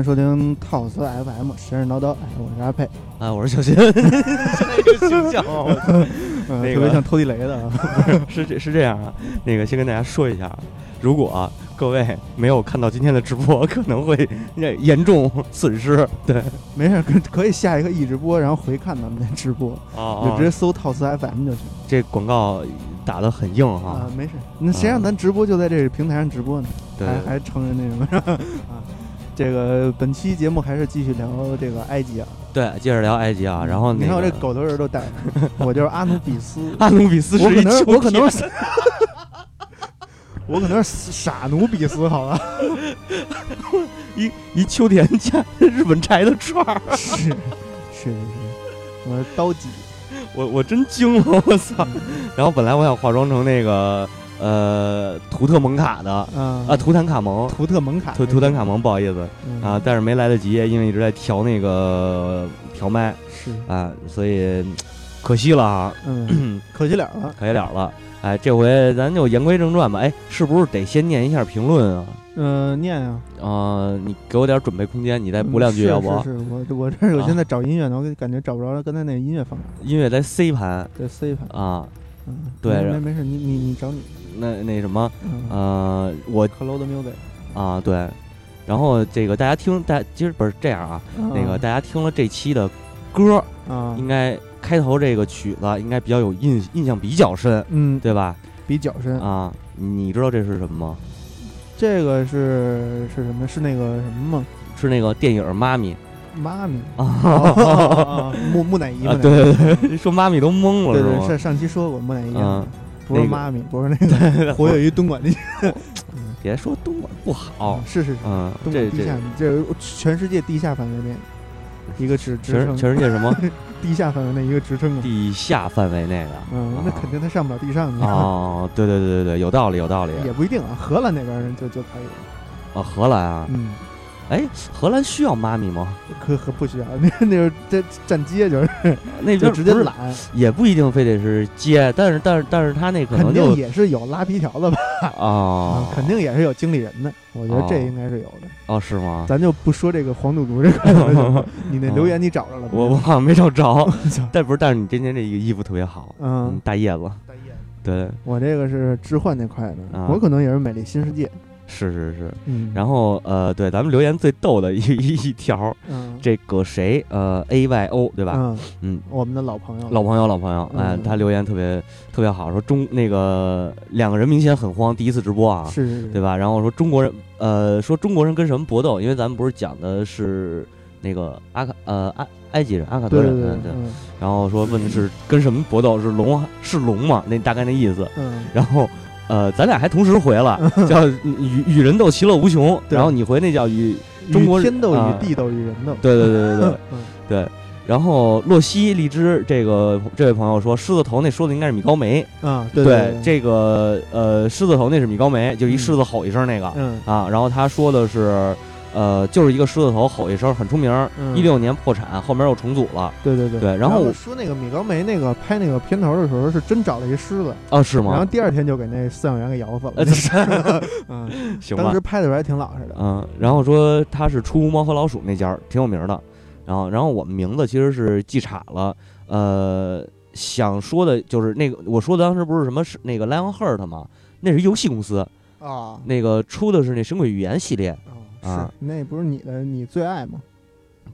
迎收听套词 FM，神神叨叨，哎，我是阿佩，哎，我是小新，现在一个形象啊，我 操嗯，那个特别像偷地雷的。啊，是这是这样啊，那个先跟大家说一下啊，如果啊各位没有看到今天的直播，可能会严重损失。对，没事，可可以下一个一直播，然后回看咱们的直播，啊就直接搜套词 FM 就行。这广告打得很硬哈啊，，没事，那谁让咱直播就在这个平台上直播呢？对，还还承认那什么是吧 啊？这个本期节目还是继续聊这个埃及啊，对，接着聊埃及啊，然后那个你看我这狗头人都带着，我就是阿努比斯，阿努比斯我可能是一秋我可能天。是 我可能是傻努比斯，好吧？一一秋田家日本柴的串儿，是是是是，我是刀戟，我我真惊了，我操！然后本来我想化妆成那个呃图特蒙卡的啊啊图坦卡蒙，图特蒙卡，图图坦卡蒙，不好意思。嗯啊，但是没来得及，因为一直在调那个调麦是啊，所以嗯可惜了啊，嗯，可惜了了，可惜了了。哎，这回咱就言归正传吧。哎，是不是得先念一下评论啊？嗯，念啊，啊，你给我点准备空间，你再补两句，要不？是是，我我这儿我啊现在找音乐呢，我感觉找不着刚才那个音乐放音乐在 C 盘在 C 盘，啊，嗯，对没没没事，你你你找你，那那什么，嗯。呃，我 music，啊对，然后这个大家听，大家其实不是这样啊，那个大家听了这期的歌，啊，应该开头这个曲子应该比较有印印象比较深，嗯，对吧？比较深，啊，你知道这是什么吗？这个是是什么？是那个什么吗？是那个电影《妈咪妈咪 》啊木木乃伊对对对，说妈咪都懵了对对，上上期说过木乃伊嗯啊，不是妈咪，不是那个 活跃于东莞地区，别说东莞不好，是是是，嗯，东莞地下，这全世界地下范围内一个职职全称，全世界什么 地下范围内一个职称啊。地下范围内的？嗯，那肯定他上不了地上去，哦，对对对对对，有道理有道理。也不一定啊。荷兰那边人就就可以了，啊，荷兰啊，嗯，哎，荷兰需要妈咪吗？可可不需要，那 那是站站街就是那就 边直接懒，也不一定非得是接，但是但是但是他那可肯能就定也是有拉皮条的吧？啊啊，，肯定也是有经理人的，我觉得这哦应该是有的。哦是吗？咱就不说这个黄赌毒这块了你那留言你找着了吗？我我好像没找着，但不是，但是你今天这一个衣服特别好，嗯嗯，，大叶子，对，我这个是置换那块的，啊我可能也是美丽新世界。是是是。嗯，然后呃，对，咱们留言最逗的一一 一条，嗯，这个谁呃 A Y O 对吧？嗯，嗯，我们的老朋友，老朋友老朋友，哎嗯，他留言特别特别好，说中那个两个人明显很慌，第一次直播啊，是是是，对吧？然后说中国人，呃，说中国人跟什么搏斗？因为咱们不是讲的是那个阿卡呃埃埃及人阿卡德人，对然后说问的是跟什么搏斗？是龙是龙吗？那大概那意思。嗯，然后呃，咱俩还同时回了，叫与与人斗，其乐无穷。然后你回那叫与中国与天斗啊与地斗与人斗，对对对对对 嗯对。然后洛西荔枝这个这位朋友说，狮子头那说的应该是米高梅。啊，对对，这个呃狮子头那是米高梅，就一嗯狮子吼一声那个。嗯啊，然后他说的是，呃，就是一个狮子头吼一声很出名，嗯。一六年破产，后面又重组了。对对对。对然后我说那个米高梅那个拍那个片头的时候是真找了一狮子，啊，是吗？然后？第二天就给那饲养员给咬死了。嗯，行吧。当时。拍的时候还挺老实的。嗯，然后说他是出猫和老鼠那家挺有名的，然后然后我们名字其实是记岔了，呃，想说的就是那个我说的当时不是什么是那个 Lionheart 吗？那是游戏公司，啊。那个出的是那《神鬼语言》系列，啊，啊那不是你的你最爱吗？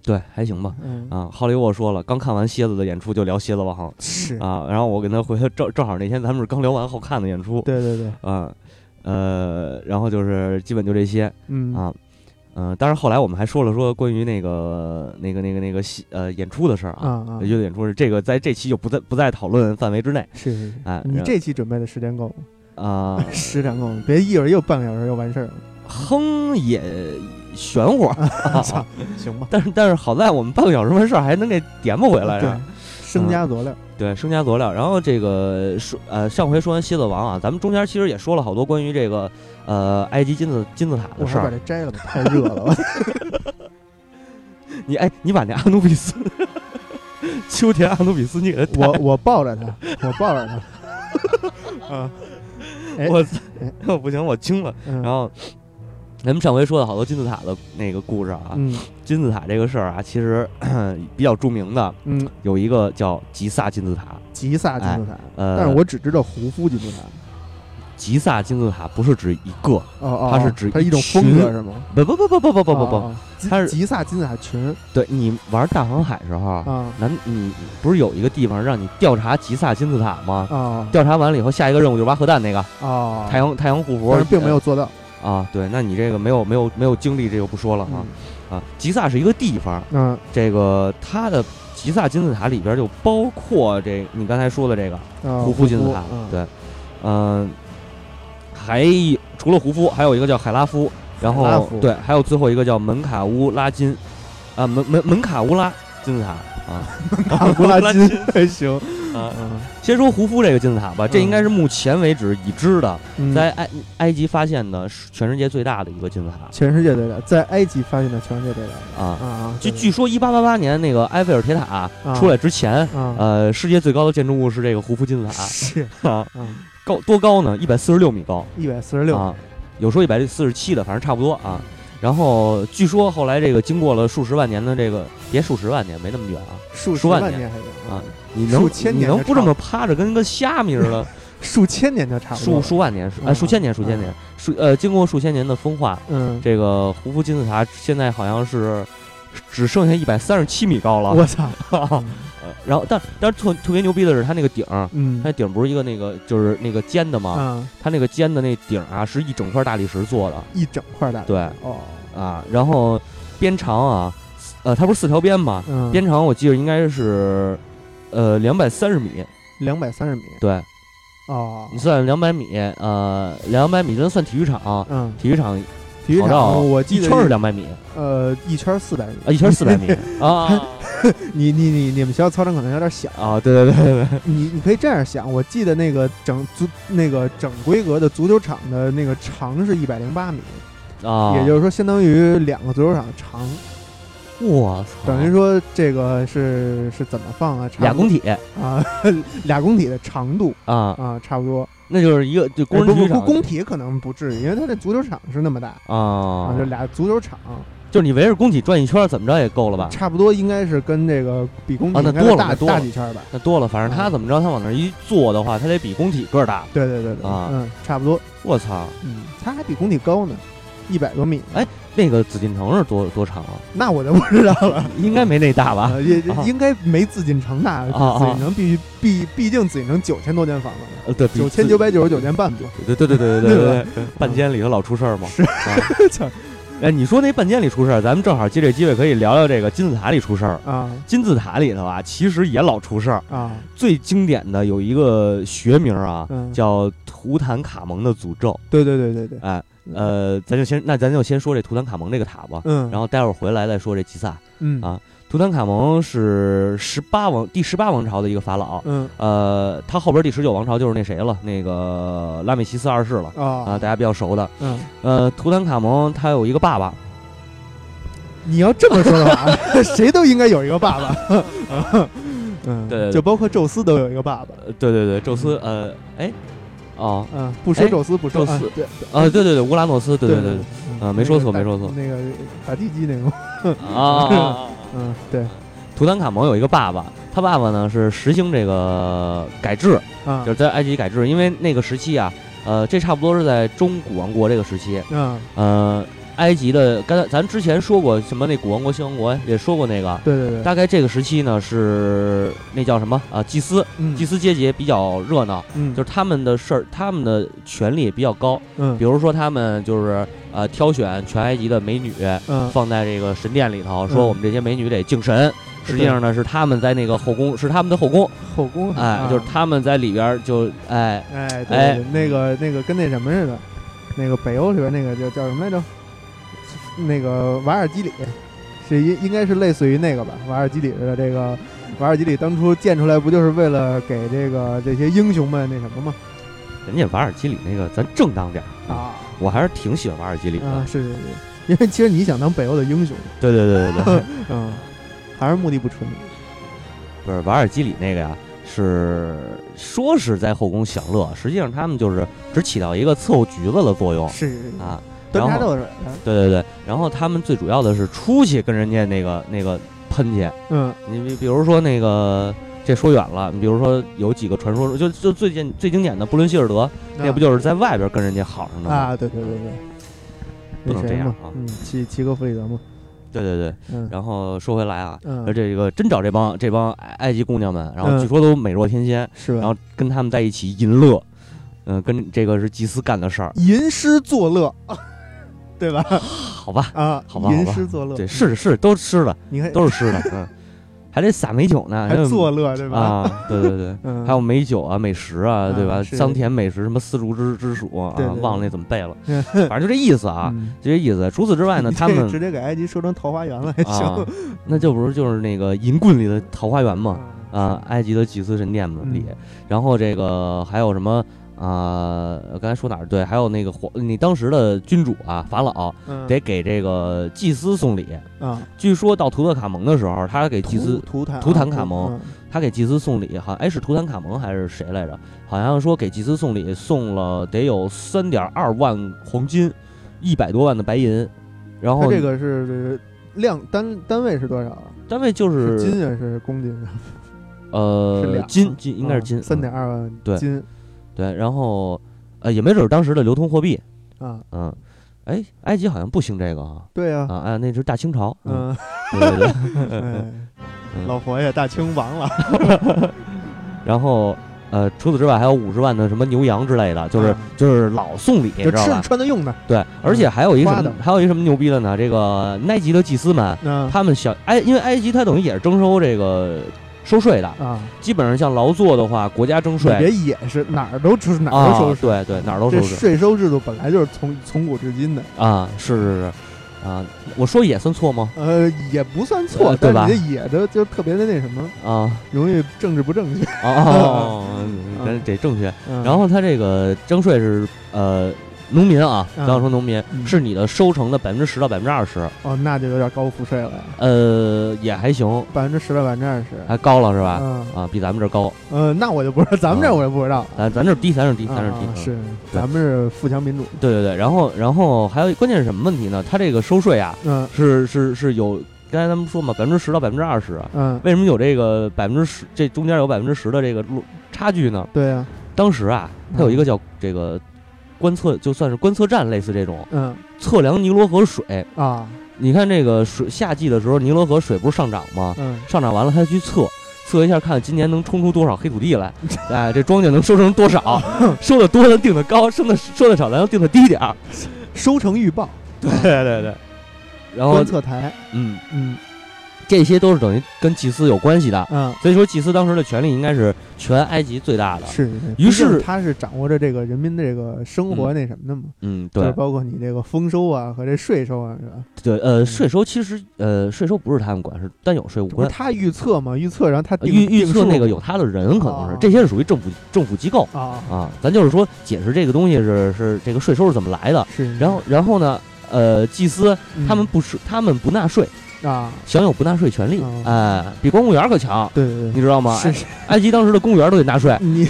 对，还行吧。嗯，啊，浩利沃说了，刚看完蝎子的演出就聊蝎子王 是，啊，然后我跟他回，正正好那天咱们是刚聊完好看的演出，对对对，啊，呃，然后就是基本就这些嗯啊，嗯、当然后来我们还说了说关于那个那个那个那个戏呃演出的事儿啊，啊啊，乐队演出是这个在这期就不在不在讨论范围之内是是是，哎然你这期准备的时间够吗？啊，时间够？别一会儿又半个小时又完事儿了。哼也玄乎，操，行吧，但是但是好在我们半个小时完事儿还能给点不回来，是对吧？，生加佐料，对，生加佐料。然后这个说呃，上回说完蝎子王啊，咱们中间其实也说了好多关于这个呃埃及金字金字塔的事儿。这摘了吧，太热了。你哎，你把那阿努比斯 秋田阿努比斯，你给他我我抱着他，我抱着他。啊，哎我不行，我惊了。嗯然后咱们上回说的好多金字塔的那个故事啊，嗯金字塔这个事儿啊，其实 比较著名的嗯，有一个叫吉萨金字塔。吉萨金字塔，呃，但是我只知道胡夫金字塔。吉萨金字塔不是指一个，哦哦，它是指它一种风格是吗？不不不不不不不不不，它是吉萨金字塔群对你玩大航海时候，啊难你不是有一个地方让你调查吉萨金字塔吗？啊调查完了以后，下一个任务就是挖核弹那个啊，太阳太阳护符，但是并没有做到呃啊。对，那你这个没有没有没有经历，这就不说了啊啊。吉萨是一个地方，嗯这个它的吉萨金字塔里边就包括这你刚才说的这个嗯，胡夫金字塔，嗯对，嗯、还除了胡夫，还有一个叫海拉夫，然后对，还有最后一个叫门卡乌拉金，啊门门门卡乌拉金字塔啊门卡乌拉金还行，啊。嗯。先说胡夫这个金字塔吧，这应该是目前为止已知的嗯，在埃埃及发现的是全世界最大的一个金字塔。全世界最大，在埃及发现的全世界最大的。啊。啊，对据据说，一八八八年那个埃菲尔铁塔出来之前，啊。呃，世界最高的建筑物是这个胡夫金字塔。是。啊，嗯。高多高呢？一百四十六米高。一百四十六。啊，有说一百四十七的，反正差不多啊。然后据说后来这个经过了数十万年的这个，别数十万年，没那么远啊。数十万年万年。还行啊，你能你能不这么趴着跟个虾米似的？数千年就差不多数，数万年，数嗯哎数千年，数千年，数呃经过数千年的风化，嗯，这个胡夫金字塔现在好像是只剩下一百三十七米高了。我操，呃然后但但是特特别牛逼的是它那个顶儿，嗯。它顶儿不是一个那个就是那个尖的吗？啊，它那个尖的那顶儿啊是一整块大理石做的。一整块大对。哦，啊，然后边长啊，呃，它不是四条边吗？嗯，边长我记得应该是，呃，两百三十米。两百三十米对。哦。你，算两百米，呃，两百米，咱算体育场，嗯，体育场体育场我记得一圈是两百米呃一圈四百米啊，一圈四百米 啊。啊你你你你们学校操场可能有点小，啊！对对对对对，你你可以这样想，我记得那个整足那个整规格的足球场的那个长是一百零八米，啊，也就是说相当于两个足球场的长，我操，等于说这个是是怎么放啊？俩工体。啊，俩工体的长度啊，啊，差不多。那就是一个就工哎不不不，人体场工体可能不至于，因为它的足球场是那么大。啊。啊，就俩足球场，就是你围着工体转一圈，怎么着也够了吧？差不多应该是跟这个比工体啊那应该大多了那多了。大几圈吧。那多了，反正他啊怎么着，他往那儿一坐的话，他得比工体个儿大。对对对对，啊。嗯，差不多，我操，嗯，他还比工体高呢，一百多米哎那个紫禁城是多多长？啊那我就不知道了。应该没那大吧？也应该没紫禁城大紫禁城必须毕毕竟紫禁城九千多间房子呃对九千九百九十九间半对对对对对对对对半间里头老出事儿嘛是哎你说那半间里出事儿咱们正好借这机会可以聊聊这个金字塔里出事儿啊金字塔里头啊其实也老出事儿啊最经典的有一个学名啊叫图坦卡蒙的诅咒对对对对对哎呃，咱就先那咱就先说这图坦卡蒙这个塔吧，嗯，然后待会儿回来再说这吉萨。嗯啊图坦卡蒙是十八王第十八王朝的一个法老，嗯呃，他后边第十九王朝就是那谁了，那个拉美西斯二世了啊，啊大家比较熟的。嗯，呃，图坦卡蒙他有一个爸爸，你要这么说的话，谁都应该有一个爸爸。嗯，对就包括宙斯都有一个爸爸。呃对对对，宙斯，呃，哎，哦，嗯，不说哎宙斯，不收宙斯啊对啊，对对对，乌拉诺斯，对对对啊没说错没说错那个打地基那个，啊，嗯，对。图坦卡蒙有一个爸爸，他爸爸呢是实行这个改制，啊就是在埃及改制，因为那个时期啊，呃，这差不多是在中古王国这个时期，嗯，呃，埃及的，刚才咱之前说过什么那古王国、新王国也说过那个，对对对，大概这个时期呢是那叫什么？啊？祭司，嗯。祭司阶级比较热闹，嗯。就是他们的事儿，他们的权力也比较高，嗯。比如说他们就是呃挑选全埃及的美女。嗯。放在这个神殿里头，说嗯。我们这些美女得敬神。实际上呢，是他们在那个后宫，是他们的后宫，后宫哎，啊。就是他们在里边就哎哎对哎。那个那个跟那什么似的，那个北欧里边那个叫叫什么来着？那个瓦尔基里，是应应该是类似于那个吧？瓦尔基里的这个瓦尔基里当初建出来不就是为了给这个这些英雄们那什么吗？人家瓦尔基里那个咱正当点儿，啊我还是挺喜欢瓦尔基里的。啊是是是，因为其实你想当北欧的英雄，对对对对对，嗯，还是目的不纯。不是瓦尔基里那个呀，是说是在后宫享乐，实际上他们就是只起到一个伺候橘子的作用是啊。端然后对对对，然后他们最主要的是出去跟人家那个那个喷去，嗯。你比比如说那个。这说远了，你比如说有几个传说，就就最近最经典的布伦希尔德，那不就是在外边跟人家好上的吗？啊，对对对对，不能这样啊，嗯，齐齐格弗里德吗，对对对。嗯。然后说回来啊，这个真找这帮这帮埃埃及姑娘们，然后嗯。据说都美若天仙，是吧？然后跟他们在一起淫乐，嗯、跟这个是祭司干的事儿，吟诗作乐，对吧？好吧？啊，好吧吟诗作乐，对，是是都是湿的，你看都是吃的，嗯，还得撒美酒呢，还有作乐，对吧？啊，对对对。嗯，还有美酒啊、美食啊，对吧？啊是桑田美食什么丝竹之之属啊，忘了那怎么背了，嗯反正就这意思啊，嗯就这意思。除此之外呢，他们直接给埃及说成桃花源了，行，那就不是就是那个银棍里的桃花源嘛，嗯啊，埃及的祭司神殿里，嗯然后这个还有什么啊？刚才说哪儿？对，还有那个皇，你当时的君主啊，法老嗯得给这个祭司送礼。啊，据说到图特卡蒙的时候，他给祭司，图坦图坦啊卡蒙嗯他给祭司送礼，好像哎是图坦卡蒙还是谁来着？好像说给祭司送礼送了得有三点二万黄金，一百多万的白银，然后这个是量单单位是多少啊？单位就是是斤啊，是公斤啊？呃两金金应该是金三点嗯二万对，然后呃也没准儿当时的流通货币，啊，嗯，哎，埃及好像不兴这个啊。对啊，啊，哎，那是大清朝，嗯，嗯，对对对，老佛爷大清亡了，然后呃，除此之外还有五十万的什么牛羊之类的，就是啊就是老送礼，就吃知道吧？穿的用的，对，而且还有一什么还有一什么牛逼的呢？这个埃及的祭司们，嗯他们想埃，因为埃及它等于也是征收这个收税的，啊，基本上像劳作的话，国家征税。别也是哪儿都就是哪儿啊都收，税，对对，哪儿都收税。税收制度本来就是从从古至今的，啊，是是是，啊，我说也算错吗？呃，也不算错，呃对吧？但你这也的就特别的那什么，啊。容易政治不正确。哦哦，得得正确。嗯然后他这个征税是呃，农民啊，嗯。刚刚说农民嗯。是你的收成的百分之十到百分之二十，哦，那就有点高赋税了呀，呃，也还行，百分之十到百分之二十，还高了是吧？嗯。啊，比咱们这儿高，呃，那我就不知道，咱们这儿我也不知道，咱咱这儿低，咱这儿低，咱这儿低。是，咱们是富强民主，对对对，然后然后还有关键是什么问题呢？它这个收税啊，嗯。是是是有，刚才咱们说嘛，百分之十到百分之二十，嗯，为什么有这个百分之十？这中间有百分之十的这个落差距呢？对呀，当时啊，它有一个叫这个观测，就算是观测站类似这种嗯测量尼罗河水。啊，你看这个水夏季的时候，尼罗河水不是上涨吗？嗯上涨完了，他去测。测一下，看今年能冲出多少黑土地来，哎，这庄稼能收成多少？收的多咱定的高，收的收的少咱就定的低点儿。收成预报，对对对。然后观，测台，嗯，嗯这些都是等于跟祭司有关系的。嗯，所以说，祭司当时的权力应该是全埃及最大的。是，是于是他是掌握着这个人民的这个生活那什么的嘛，嗯，就是对包括你这个丰收啊和这税收啊，是吧？对，呃，嗯税收其实呃，税收不是他们管，是单有税务官。他预测嘛，预测然后他预预测那个有他的人可能是哦，这些是属于政府政府机构啊，啊。咱就是说解释这个东西是是这个税收是怎么来的。是，然后然后呢，呃，祭司嗯他们不是他们不纳税，啊，享有不纳税权利哦，哎，比公务员可强，对对对，你知道吗？是是埃及当时的公务员都得纳税。你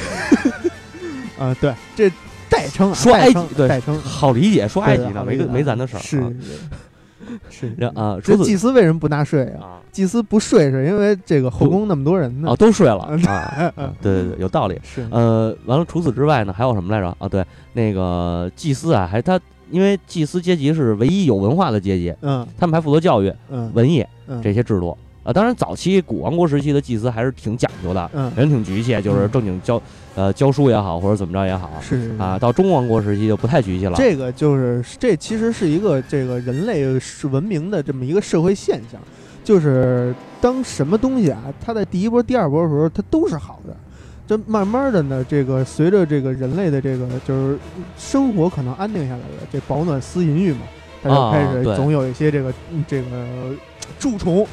啊，对，这代称啊，说埃及对代称，好理解，说埃及呢，没没咱的事儿。是啊是是然啊，这祭司为什么不纳税啊？啊祭司不税是因为这个后宫那么多人呢 啊，。都睡了啊对对对，有道理。是，呃，完了，除此之外呢，还有什么来着？啊，对，那个祭司啊，还他因为祭司阶级是唯一有文化的阶级，嗯他们还负责教育、嗯文艺嗯这些制度。啊，当然，早期古王国时期的祭司还是挺讲究的，嗯，人挺局气，就是嗯正经教呃教书也好，或者怎么着也好是啊。到中王国时期就不太局气了。这个就是这其实是一个这个人类是文明的这么一个社会现象，就是当什么东西啊，它在第一波、第二波的时候，它都是好的。这慢慢的呢，这个随着这个人类的这个就是生活可能安定下来了，这保暖思淫欲嘛，他就啊开始总有一些这个、嗯这个蛀虫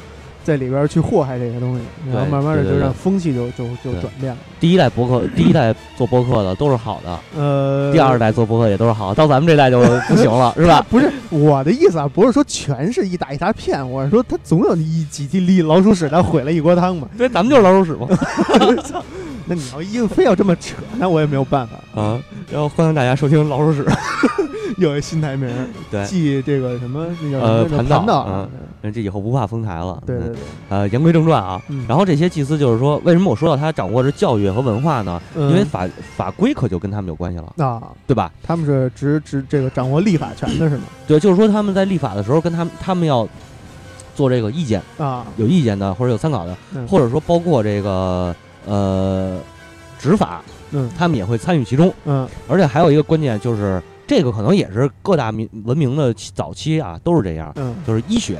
在里边去祸害这些东西，然后慢慢的就让风气就就就转变了。第一代博客，第一代做博客的都是好的，呃，第二代做博客也都是好，到咱们这代就不行了，是吧？不是我的意思啊，不是说全是一打一大片，我是说他总有一几粒老鼠屎，它毁了一锅汤嘛。对，咱们就是老鼠屎嘛。那你要硬非要这么扯，那我也没有办法。啊，然后欢迎大家收听老鼠屎，有一新台名儿，对继这个什么那叫什么呃盘道盘道嗯，那这以后不怕封台了。嗯对对对，呃，言归正传啊，嗯然后这些祭司就是说，为什么我说到他掌握着教育和文化呢？嗯因为法法规可就跟他们有关系了，啊，对吧？他们是执执这个掌握立法权的是吗？对，就是说他们在立法的时候，跟他们他们要做这个意见，啊，有意见的或者有参考的，嗯或者说包括这个呃执法，嗯他们也会参与其中。嗯而且还有一个关键就是，这个可能也是各大民文明的早期啊都是这样，嗯，就是医学，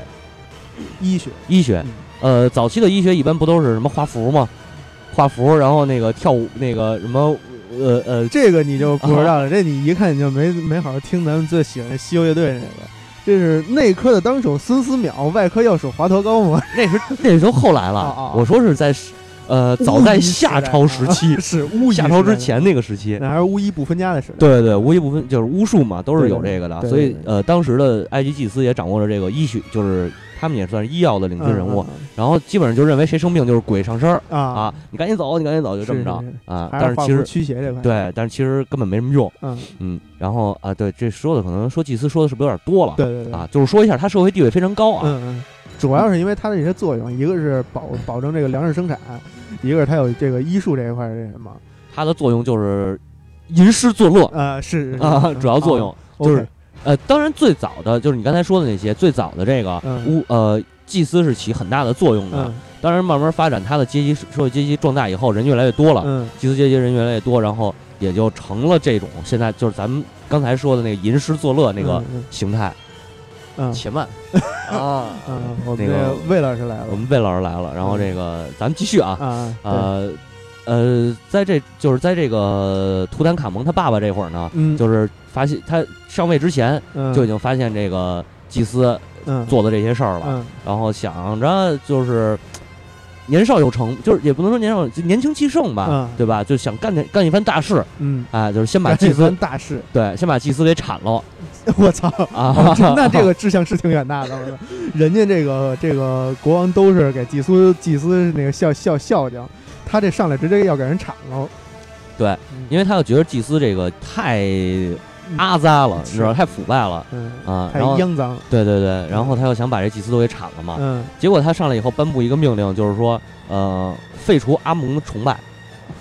医学，医学，嗯呃，早期的医学一般不都是什么画符吗？画符，然后那个跳舞，那个什么，呃呃，这个你就不知道了，这你一看你就没没好好听咱们最喜欢的西游乐队那个。这是内科的当手孙思邈，外科药手华佗高吗？那是那是都后来了。我说是在呃早在夏朝时期，是巫医夏朝之前那个时期。那还是巫医不分家的时代。对对对，巫医不分就是巫术嘛，都是有这个的，所以呃，当时的埃及祭司也掌握了这个医学，就是他们也算是医药的领嗯，军人物，嗯然后基本上就认为谁生病就是鬼上身啊。啊，你赶紧走，你赶紧走，就这么着。啊。但是其实驱邪这块。对，但是其实根本没什么用，嗯，嗯，然后啊，对，这说的可能说祭司说的是不是有点多了？对对对。啊，就是说一下他社会地位非常高啊，嗯嗯，主要是因为它的这些作用，一个是保保证这个粮食生产，一个是他有这个医术这一块儿这什么，它的作用就是吟诗作乐啊，是是是啊，主要作用啊就是呃，当然最早的就是你刚才说的那些，最早的这个嗯巫呃祭司是起很大的作用的。嗯当然，慢慢发展，他的阶级社会阶级壮大以后，人越来越多了，嗯祭司阶级人越来越多，然后也就成了这种现在就是咱们刚才说的那个吟诗作乐那个嗯形态。嗯。且慢 啊，嗯，我们那个这魏老师来了。我们魏老师来了，然后这个咱们继续啊，啊，呃呃，在这就是在这个图坦卡蒙他爸爸这会儿呢，嗯。就是发现他上位之前嗯。就已经发现这个祭司嗯。做的这些事儿了，嗯。然后想着就是年少有成，就是也不能说年少，就年轻气盛吧，嗯对吧？就想干点干一番大事，嗯，哎，就是先把祭司番大事，对，先把祭司给铲了 我操！啊那这个志向是挺远大的，人家这个这个国王都是给祭司祭司那个孝孝孝敬，他这上来直接要给人铲了。对嗯，因为他就觉得祭司这个太阿扎了，你知道太腐败了嗯，啊，太然后肮脏。对对对，然后他又想把这祭司都给铲了嘛，嗯，结果他上来以后颁布一个命令，就是说呃废除阿蒙的崇拜，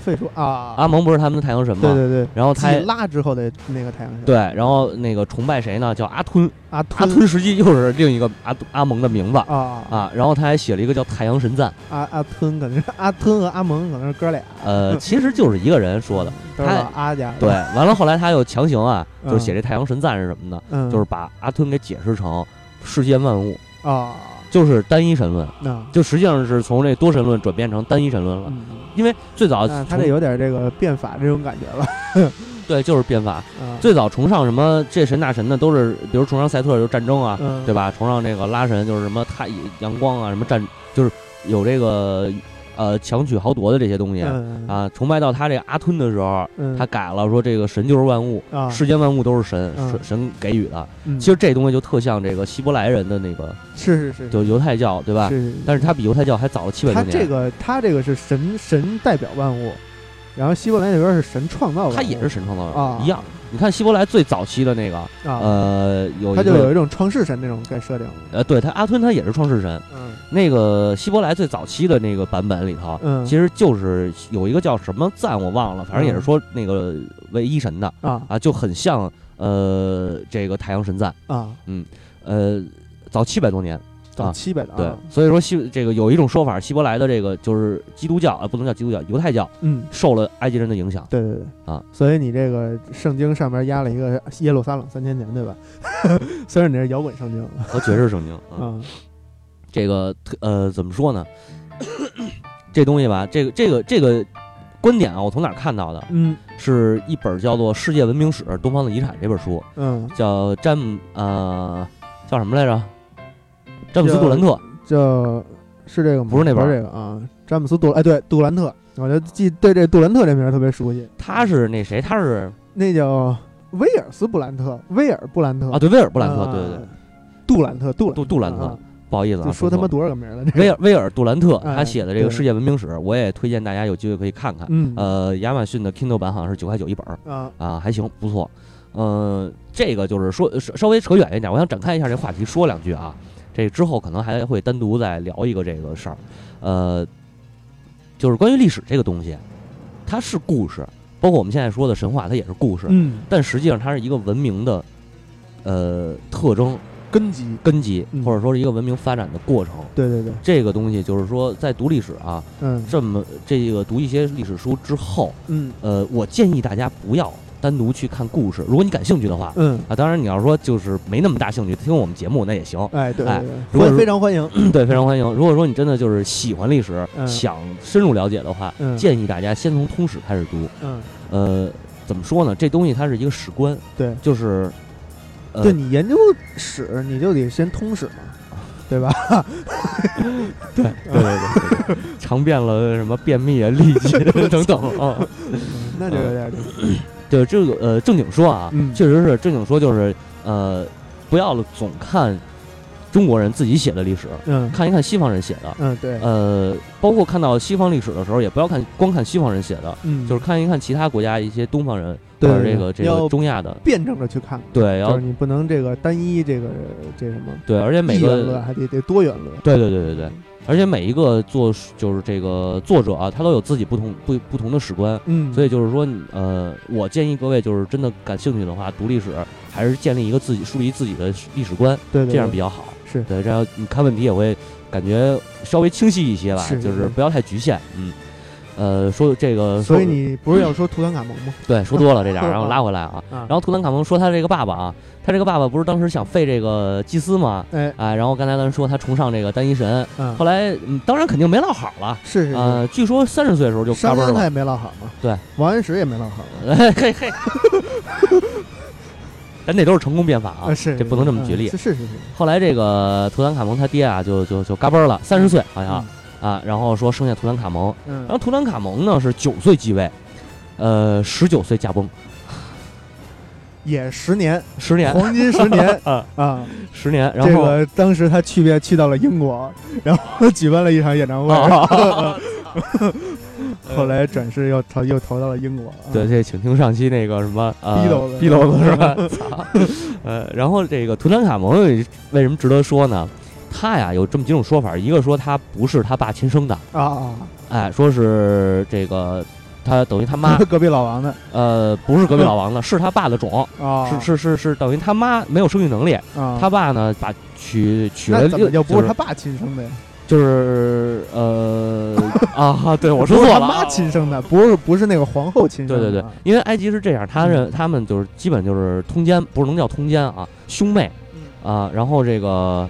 废除啊！阿蒙不是他们的太阳神吗？对对对，然后他拉之后的那个太阳神，对，然后那个崇拜谁呢？叫阿吞，阿阿吞吞实际又是另一个阿阿蒙的名字啊啊。然后他还写了一个叫太阳神赞，阿阿吞可能是阿吞和阿蒙可能是哥俩，呃，其实就是一个人说的。他老阿家。对，完了后来他又强行啊，嗯就是写这太阳神赞是什么呢？嗯，就是把阿吞给解释成世间万物，啊，就是单一神论，就实际上是从这多神论转变成单一神论了。嗯，因为最早那他崇这有点这个变法这种感觉了。对就是变法，啊，最早崇尚什么这神那神的都是，比如崇尚赛特就是战争啊，嗯对吧？崇尚这个拉神就是什么太阳光啊，什么战就是有这个呃强取豪夺的这些东西、嗯啊。崇拜到他这个阿吞的时候，嗯，他改了说这个神就是万物，啊，世间万物都是神，嗯神神给予的。嗯其实这东西就特像这个希伯来人的那个是是是，就犹太教，对吧？是是，但是他比犹太教还早了七百多年。他这个他这个是神神代表万物，然后希伯来那边是神创造他也是神创造的，啊一样。你看希伯来最早期的那个，啊，呃，有一他就有一种创世神那种该设定，呃，对他阿吞他也是创世神。嗯那个希伯来最早期的那个版本里头，嗯，其实就是有一个叫什么赞我忘了，反正也是说那个为一神的啊啊，就很像呃这个太阳神赞，啊，嗯呃早七百多年，早啊七百的对啊，，所以说希这个有一种说法，希伯来的这个就是基督教啊，不能叫基督教，犹太教嗯，受了埃及人的影响，对对对。啊，所以你这个圣经上面压了一个耶路撒冷三千年，对吧？虽然你是摇滚圣经。和爵士圣经啊，啊，这个呃怎么说呢？这东西吧，这个这个这个观点啊，我从哪儿看到的？嗯。是一本叫做《世界文明史：东方的遗产》这本书，嗯，叫詹姆呃叫什么来着？詹姆斯·杜兰特，这是这个吗？不是那本这个啊，詹姆斯杜哎对杜兰特，我就记对这杜兰特这名儿特别熟悉，他是那谁？他是那叫威尔斯布兰特，威尔布兰特啊，对，威尔布兰特，啊对对对，杜兰特杜杜杜兰特啊不好意思啊，就说他妈多少个名儿了？这威尔威尔杜兰特哎他写的这个世界文明史，我也推荐大家有机会可以看看。嗯呃，亚马逊的 Kindle 版好像是九块九一本儿啊啊，还行，不错。嗯，这个就是说稍稍微扯远一点，我想展开一下这话题，说两句啊。这之后可能还会单独再聊一个这个事儿，呃，就是关于历史这个东西，它是故事，包括我们现在说的神话，它也是故事，嗯，但实际上它是一个文明的呃特征根基，根基，嗯或者说是一个文明发展的过程。对对对，这个东西就是说，在读历史啊，嗯这么这个读一些历史书之后，嗯呃，我建议大家不要单独去看故事。如果你感兴趣的话，嗯，啊，当然你要说就是没那么大兴趣，听我们节目那也行，哎对如果非常欢迎，对，非常欢迎。如果说你真的就是喜欢历史，嗯想深入了解的话，嗯建议大家先从通史开始读。嗯，呃，怎么说呢？这东西它是一个史观，对就是，呃，对你研究史，你就得先通史嘛，对吧？对对对对对，尝遍了什么便秘啊、痢疾 等等啊。嗯那就有点儿，对这个呃，正经说啊，嗯。确实是正经说，就是呃，不要总看中国人自己写的历史，嗯。看一看西方人写的。嗯对，呃，包括看到西方历史的时候，也不要看光看西方人写的，嗯。就是看一看其他国家一些东方人对对这个这要个中亚的，辩证着去看，对，就要是你不能这个单一这个这什么对，而且每一元论，个还得得多元论，对对对对对，而且每一个作就是这个作者啊，他都有自己不同不不同的史观。嗯，所以就是说，呃，我建议各位就是真的感兴趣的话，读历史还是建立一个自己树立自己的历史观，对对这样比较较好。是对，这样你看问题也会感觉稍微清晰一些吧，是就是不要太局限。嗯，呃，说这个，所以你不是要说图坦卡蒙吗？对说多了这点儿，然后拉回来啊。啊，然后图坦卡蒙说他这个爸爸啊，他这个爸爸不是当时想废这个祭司吗？哎，哎，然后刚才咱说他崇尚这个单一神，嗯，后来嗯，当然肯定没落好了。是是是，呃，据说三十岁的时候就嘎嘣了。他也没落好嘛，对，王安石也没落好嘛，嘿嘿嘿，咱那都是成功变法啊，是这不能这么举例。嗯是。是是是，后来这个图坦卡蒙他爹啊，就就就嘎嘣了，三十岁好像啊，然后说生下图坦卡蒙，嗯。然后图坦卡蒙呢是九岁继位，呃，十九岁驾崩，也十年，十年，黄金十年 啊，啊，十年，然后这个当时他去遍去到了英国，然后举办了一场演唱会，啊 后来转世又逃又逃到了英国，啊。对，这请听上期那个什么啊逼斗子逼斗子是吧？操，呃，然后这个图坦卡蒙为什么值得说呢？他呀有这么几种说法，一个说他不是他爸亲生的，啊啊，哎，说是这个他等于他妈，隔壁老王的。呃，不是隔壁老王的，是他爸的种，啊，是是是是等于他妈没有生育能力，啊，他爸呢把娶娶了那怎么就不是他爸亲生的呀？就是呃 啊，对我说不是他妈错了啊，亲生的，不是不是那个皇后亲生的，对对对，因为埃及是这样，他认他们就是基本就是通奸，不是能叫通奸啊，兄妹啊，然后这个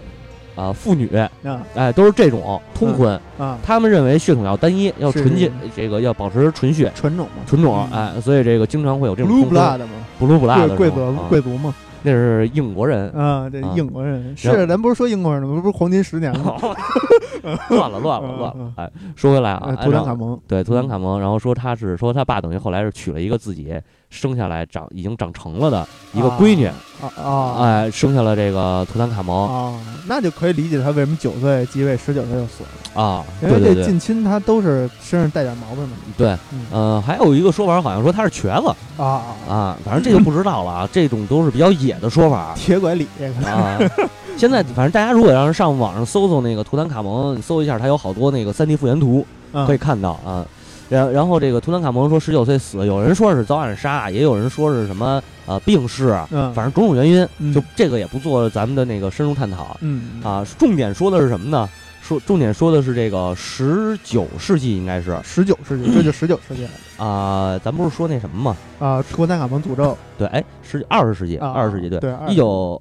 啊妇女，啊哎，都是这种通婚。啊，他们认为血统要单一，要纯洁，这个要保持纯血。纯种嘛纯种，嗯哎，所以这个经常会有这种，blue blood 嘛，不鲁不辣的贵贵族贵族嘛，那是英国人，啊，这啊英国人是，咱不是说英国人吗？不是黄金十年吗？乱了乱了乱了。哎，说回来啊图坦卡蒙，对图坦卡蒙，然后说他是说他爸等于后来是娶了一个自己生下来长已经长成了的一个闺女，啊啊哎，生下了这个图坦卡蒙啊，那就可以理解他为什么九岁继位，十九岁就死了，啊，因为这近亲他都是身上带点毛病的对，嗯呃，还有一个说法好像说他是瘸子啊啊，反正这就不知道了啊，这种都是比较野的说法铁拐李这个啊。现在反正大家如果要是上网上搜搜那个图坦卡蒙，你搜一下，它有好多那个 3D 复原图嗯可以看到啊。然然后这个图坦卡蒙说十九岁死，有人说是遭暗杀，也有人说是什么呃病逝，嗯，反正种种原因，嗯就这个也不做咱们的那个深入探讨嗯啊。重点说的是什么呢？说重点说的是这个十九世纪应该是十九世纪，这就十九世纪了啊、咱不是说那什么吗？啊，图坦卡蒙诅咒对，哎，十二十世纪，啊，二十世纪，对，对，一九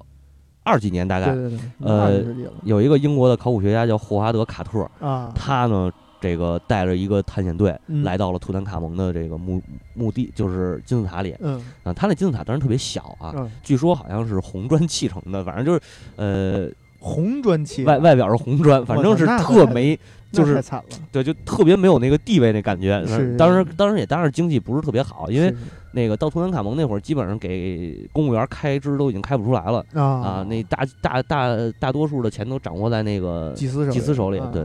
二几年大概对对对，呃有一个英国的考古学家叫霍华德·卡特，啊，他呢这个带着一个探险队嗯。来到了图坦卡蒙的这个墓墓地，就是金字塔里。嗯。啊。他那金字塔当然特别小啊，嗯，据说好像是红砖砌成的，反正就是呃红砖砌。外外表是红砖，反正是特没，就是太惨了，对，就特别没有那个地位那感觉。是。当时当时也当然经济不是特别好，因为那个到图坦卡蒙那会儿，基本上给公务员开支都已经开不出来了。啊。啊，那大大大大多数的钱都掌握在那个祭司手祭司手里啊。对。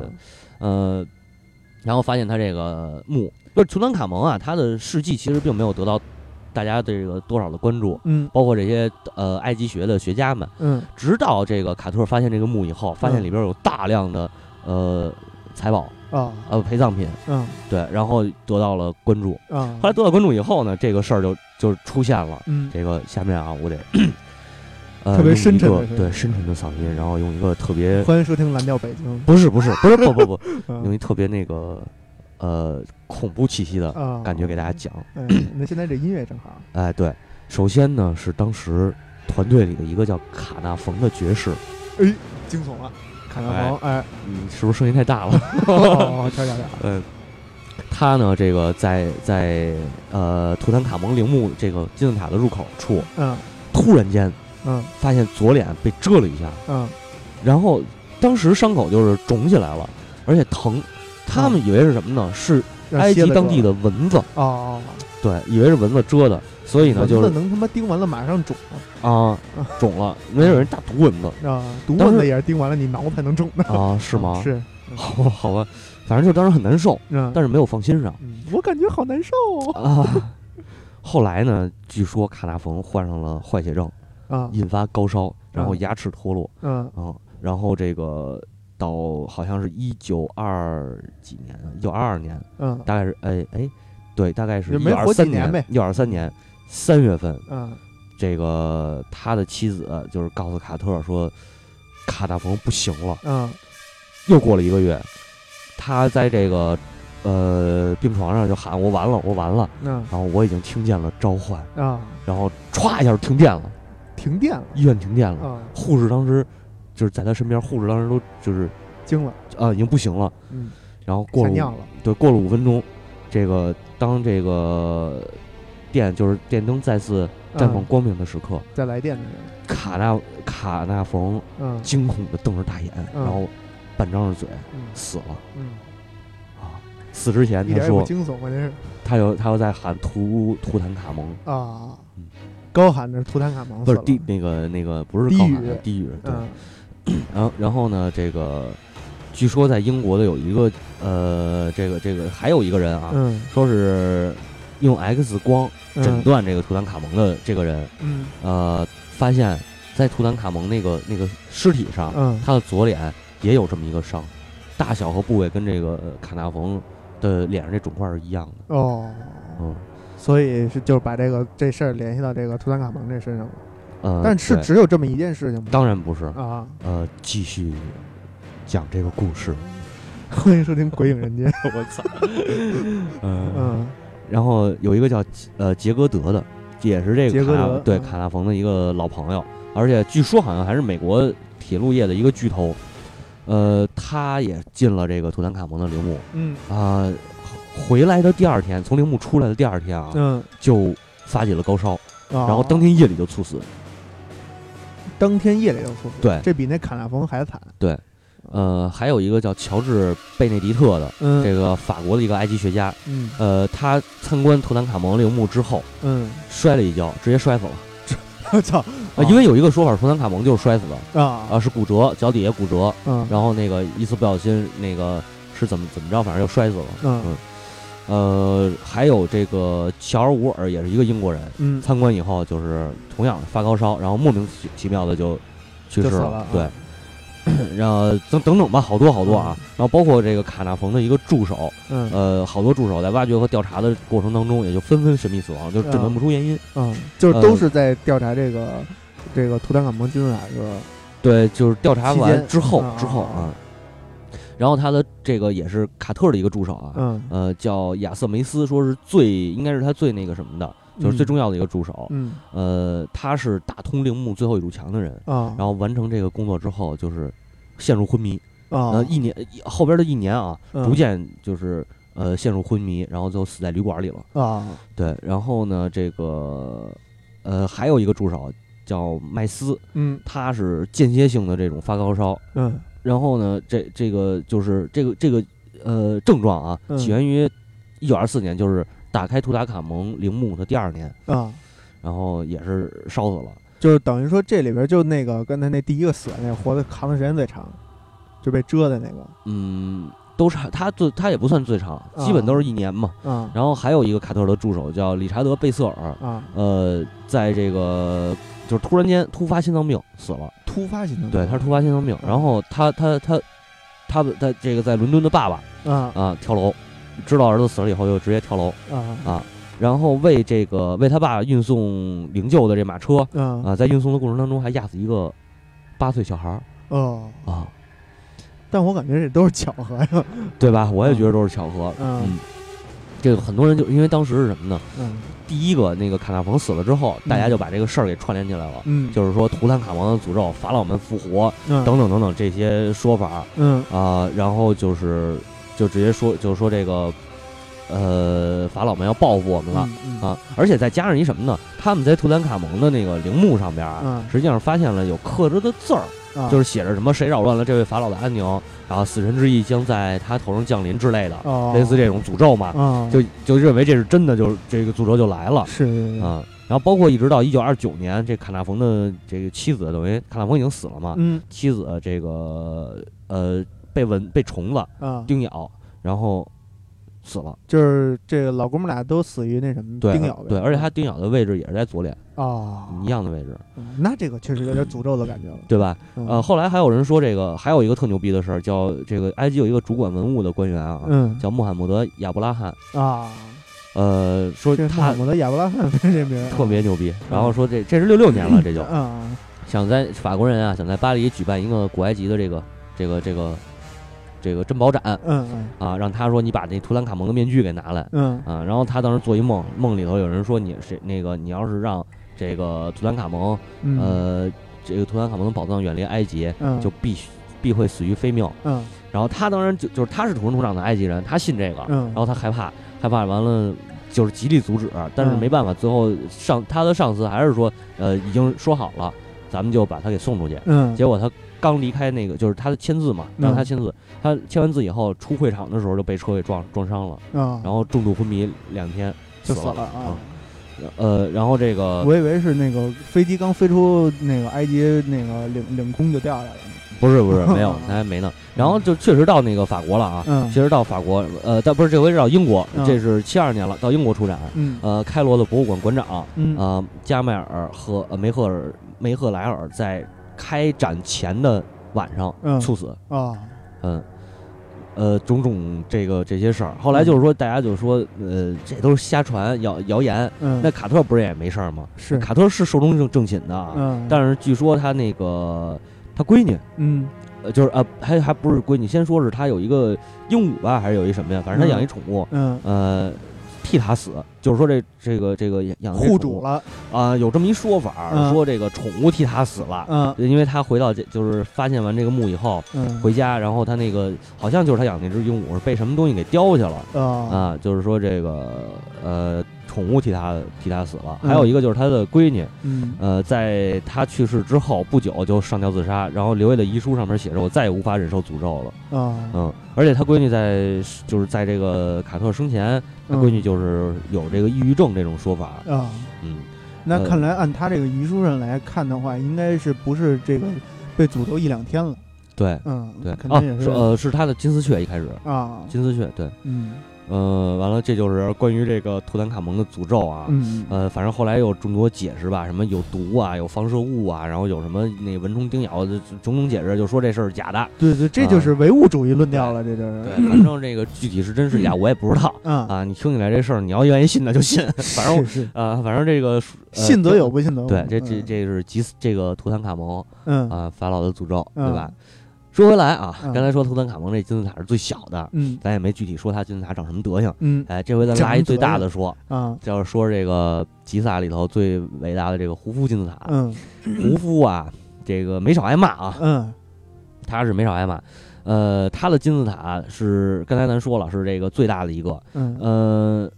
呃，然后发现他这个墓，就是图坦卡蒙啊，他的事迹其实并没有得到大家这个多少的关注，嗯。包括这些呃埃及学的学家们，嗯。直到这个卡特发现这个墓以后，发现里边有大量的呃财宝啊。呃陪葬品，嗯。对，然后得到了关注。啊。后来得到关注以后呢，这个事儿就就出现了。嗯。这个下面啊，我得呃特别深沉的对深沉的嗓音，然后用一个特别欢迎收听蓝调北京。不是不是不是不不不 用一特别那个呃恐怖气息的啊。感觉给大家讲。嗯，那现在这音乐正好。哎，对，首先呢是当时团队里的一个叫卡纳冯的爵士，哎惊悚了，卡纳冯哎嗯，是不是声音太大了？哦瞧瞧瞧嗯，他呢，这个在在呃图坦卡蒙陵墓这个金字塔的入口处，嗯。突然间嗯。发现左脸被蛰了一下，嗯。然后当时伤口就是肿起来了，而且疼。他们以为是什么呢？是埃及当地的。蚊子，哦哦对，以为是蚊子蛰的，所以呢就是蚊子能他妈叮完了马上肿。啊肿了，没准人大毒蚊子。啊，毒蚊子也是叮完了你挠才能肿的，啊，是吗？是，好吧，好吧，反正就当时很难受，嗯，但是没有放心上。嗯我感觉好难受啊。后来呢，据说卡纳冯患上了坏血症，啊，引发高烧，然后嗯牙齿脱落，嗯啊，然后这个到好像是一九二几年，一九二二年，嗯大概是哎哎，对，大概是一九二三年呗。一九二三年三月份，嗯这个他的妻子就是告诉卡特说，卡大鹏不行了。嗯又过了一个月，他在这个呃病床上就喊我完了，我完了。嗯然后我已经听见了召唤，啊，然后歘一下就停电了，停电了。医院停电了。啊，护士当时就是在他身边，护士当时都就是惊了，啊已经不行了。嗯，然后过了尿了，对过了五分钟，这个当这个电就是电灯再次绽放嗯光明的时刻，再来电的人，卡纳卡纳冯嗯。惊恐的瞪着大眼，嗯。然后半张着嘴嗯。死了。嗯，啊！死之前他点也不说惊悚，关键是。他又他又在喊图图坦卡蒙，高喊着图坦卡蒙不是低那个那个不是高喊语。低语对，嗯。然后然后呢这个据说在英国的有一个呃这个这个还有一个人啊，嗯。说是用 X 光嗯。诊断这个图坦卡蒙的这个人，嗯。呃，发现，在图坦卡蒙那个那个尸体上，嗯。他的左脸也有这么一个伤，大小和部位跟这个呃卡纳冯的脸上这肿块是一样的。哦，嗯，所以是就是把这个这事儿联系到这个图坦卡蒙这身上了，呃，但是只有这么一件事情吗？当然不是，啊，呃，继续讲这个故事。欢迎收听《鬼影人间》。我操，嗯，嗯。然后有一个叫呃杰戈德的，也是这个对卡纳冯的一个老朋友，而且据说好像还是美国铁路业的一个巨头。呃，他也进了这个图坦卡蒙的陵墓。嗯。啊、回来的第二天，从陵墓出来的第二天啊，嗯，就发起了高烧，然然后当天夜里就猝死。当天夜里就猝死，对。这比那卡纳冯还惨。对。呃，还有一个叫乔治贝内迪特的，嗯。这个法国的一个埃及学家，嗯。呃，他参观图坦卡蒙陵墓之后嗯，摔了一跤，直接摔死了。我 操。啊，因为有一个说法，图坦卡蒙就是摔死的，啊。啊，是骨折，脚底下骨折，嗯。然后那个一次不小心，那个是怎么怎么着，反正就摔死了。嗯呃，还有这个乔尔伍尔也是一个英国人，嗯。参观以后就是同样发高烧，然后莫名其其妙的就去世了啊。对，然后等等等吧，好多好多啊，然后包括这个卡纳冯的一个助手，嗯。呃，好多助手在挖掘和调查的过程当中，也就纷纷神秘死亡，就诊断不出原因。嗯，就是都呃是在调查这个这个图坦卡蒙金字塔是吧？对，就是调查完之后之后啊，然后他的这个也是卡特的一个助手啊，嗯。呃，叫亚瑟梅斯，说是最应该是他最那个什么的，就是最重要的一个助手。嗯。呃，他是打通陵墓最后一堵墙的人，啊。然后完成这个工作之后，就是陷入昏迷。啊。呃，一年后边的一年啊，嗯。逐渐就是呃陷入昏迷，然后最后死在旅馆里了。啊。对，然后呢，这个呃还有一个助手叫麦斯，嗯。他是间歇性的这种发高烧，嗯然后呢，这这个就是这个这个呃症状啊，嗯起源于一九二四年，就是打开图坦卡蒙陵墓的第二年，啊，然后也是烧死了。就是等于说这里边就那个刚才那第一个死的那个活的扛的时间最长，就被蛰的那个嗯，都是他最他也不算最长，基本都是一年嘛。啊。然后还有一个卡特的助手叫理查德贝瑟尔，啊，呃，在这个就是突然间突发心脏病死了。突发心脏病。对，他是突发心脏病。然后他他他他的他这个在伦敦的爸爸啊。啊跳楼，知道儿子死了以后就直接跳楼。啊。啊然后为这个为他爸运送灵柩的这马车啊。啊，在运送的过程当中还压死一个八岁小孩儿。哦，啊，但我感觉这都是巧合呀，对吧？我也觉得都是巧合。嗯。嗯，这个很多人就因为当时是什么呢？嗯。第一个那个卡纳冯死了之后，大家就把这个事儿给串联起来了，嗯，就是说图坦卡蒙的诅咒、法老们复活嗯。等等等等这些说法嗯。啊、然后就是就直接说就是说这个呃法老们要报复我们了。嗯啊，而且再加上一什么呢？他们在图坦卡蒙的那个陵墓上边儿，嗯。实际上发现了有刻着的字儿，啊。就是写着什么“谁扰乱了这位法老的安宁”，然后死神之翼将在他头上降临之类的，哦。类似这种诅咒嘛，啊就就认为这是真的，就是这个诅咒就来了。是。啊。然后包括一直到一九二九年，这卡纳冯的这个妻子，等于卡纳冯已经死了嘛，嗯。妻子这个呃被蚊被虫子啊，叮咬，然后死了。就是这个老哥们俩都死于那什么对叮咬呗，对，而且他叮咬的位置也是在左脸啊一样的位置，嗯那这个确实有点诅咒的感觉了，对吧？嗯。呃，后来还有人说这个还有一个特牛逼的事儿，叫这个埃及有一个主管文物的官员啊，嗯。叫穆罕默德亚布拉罕，啊，呃，说穆罕默德亚伯拉罕这名儿 特别牛逼，然后说这这是六六年了，这就啊想在法国人啊想在巴黎举办一个古埃及的这个这个这个这个珍宝展嗯嗯啊，让他说你把那图兰卡蒙的面具给拿来嗯啊，然后他当时做一梦，梦里头有人说你谁那个你要是让这个图兰卡蒙嗯呃这个图兰卡蒙的宝藏远离埃及，嗯就必须必会死于非命。嗯然后他当然就就是他是土生土长的埃及人，他信这个，嗯然后他害怕，害怕完了就是极力阻止，但是嗯没办法，最后上他的上司还是说，呃，已经说好了，咱们就把他给送出去。嗯结果他刚离开那个，就是他的签字嘛，让他嗯签字，他签完字以后出会场的时候就被车给撞撞伤了，啊，然后重度昏迷两天死就死了啊啊。。呃，然后这个我以为是那个飞机刚飞出那个埃及那个领领空就掉下来了。不是不是没有，他还没呢。然后就确实到那个法国了啊，嗯确实到法国，呃，但不是这回是到英国，嗯这是七二年了，到英国出展。嗯呃，开罗的博物馆馆长，嗯呃，加迈尔和呃梅赫尔梅赫莱尔在开展前的晚上嗯。猝死，啊。嗯，呃，种种这个这些事儿。后来就是说，大家就说，呃，这都是瞎传谣谣言。嗯，那卡特不是也没事儿吗？是。卡特是寿终正正寝的啊，嗯，但是据说他那个他闺女，嗯。呃，就是呃，还还不是闺女，先说是他有一个鹦鹉吧，还是有一什么呀？反正他养一宠物，嗯。呃，替他死，就是说这这个这个养护主了，啊、有这么一说法说这个宠物替他死了，嗯。因为他回到这就是发现完这个墓以后嗯。回家，然后他那个好像就是他养那只鹦鹉是被什么东西给叼去了。啊啊，就是说这个呃宠物替他替他死了，嗯。还有一个就是他的闺女，嗯。呃，在他去世之后不久就上吊自杀，然后留下的遗书上面写着我再也无法忍受诅咒了，啊。嗯，而且他闺女在就是在这个卡特生前，他嗯闺女就是有这个抑郁症这种说法，啊。嗯。那呃看来按他这个遗书上来看的话，应该是不是这个被诅咒一两天了？对嗯，对。啊肯定也，是。是呃是他的金丝雀一开始，啊，金丝雀对，嗯呃完了这就是关于这个图坦卡蒙的诅咒啊，嗯。呃反正后来有众多解释吧，什么有毒啊，有放射物啊，然后有什么那蚊虫叮咬的种种解释，就说这事儿是假的，对对，这就是唯物主义论调了，这就是。对，反正这个具体是真是假 我也不知道。啊，啊，你听起来这事儿你要愿意信那就信，反正我是是。啊反正这个呃信则有，不信则无。对，这这嗯。这是吉斯这个图坦卡蒙嗯。啊法老的诅咒，对嗯吧？说回来啊，嗯。刚才说图坦卡蒙这金字塔是最小的，嗯。咱也没具体说它金字塔长什么德行。嗯。哎，这回咱拉一最大的说，啊。就是说这个吉萨里头最伟大的这个胡夫金字塔。嗯。胡夫啊，这个没少挨骂啊，嗯。他是没少挨骂。呃，他的金字塔是刚才咱说了，是这个最大的一个。嗯。呃，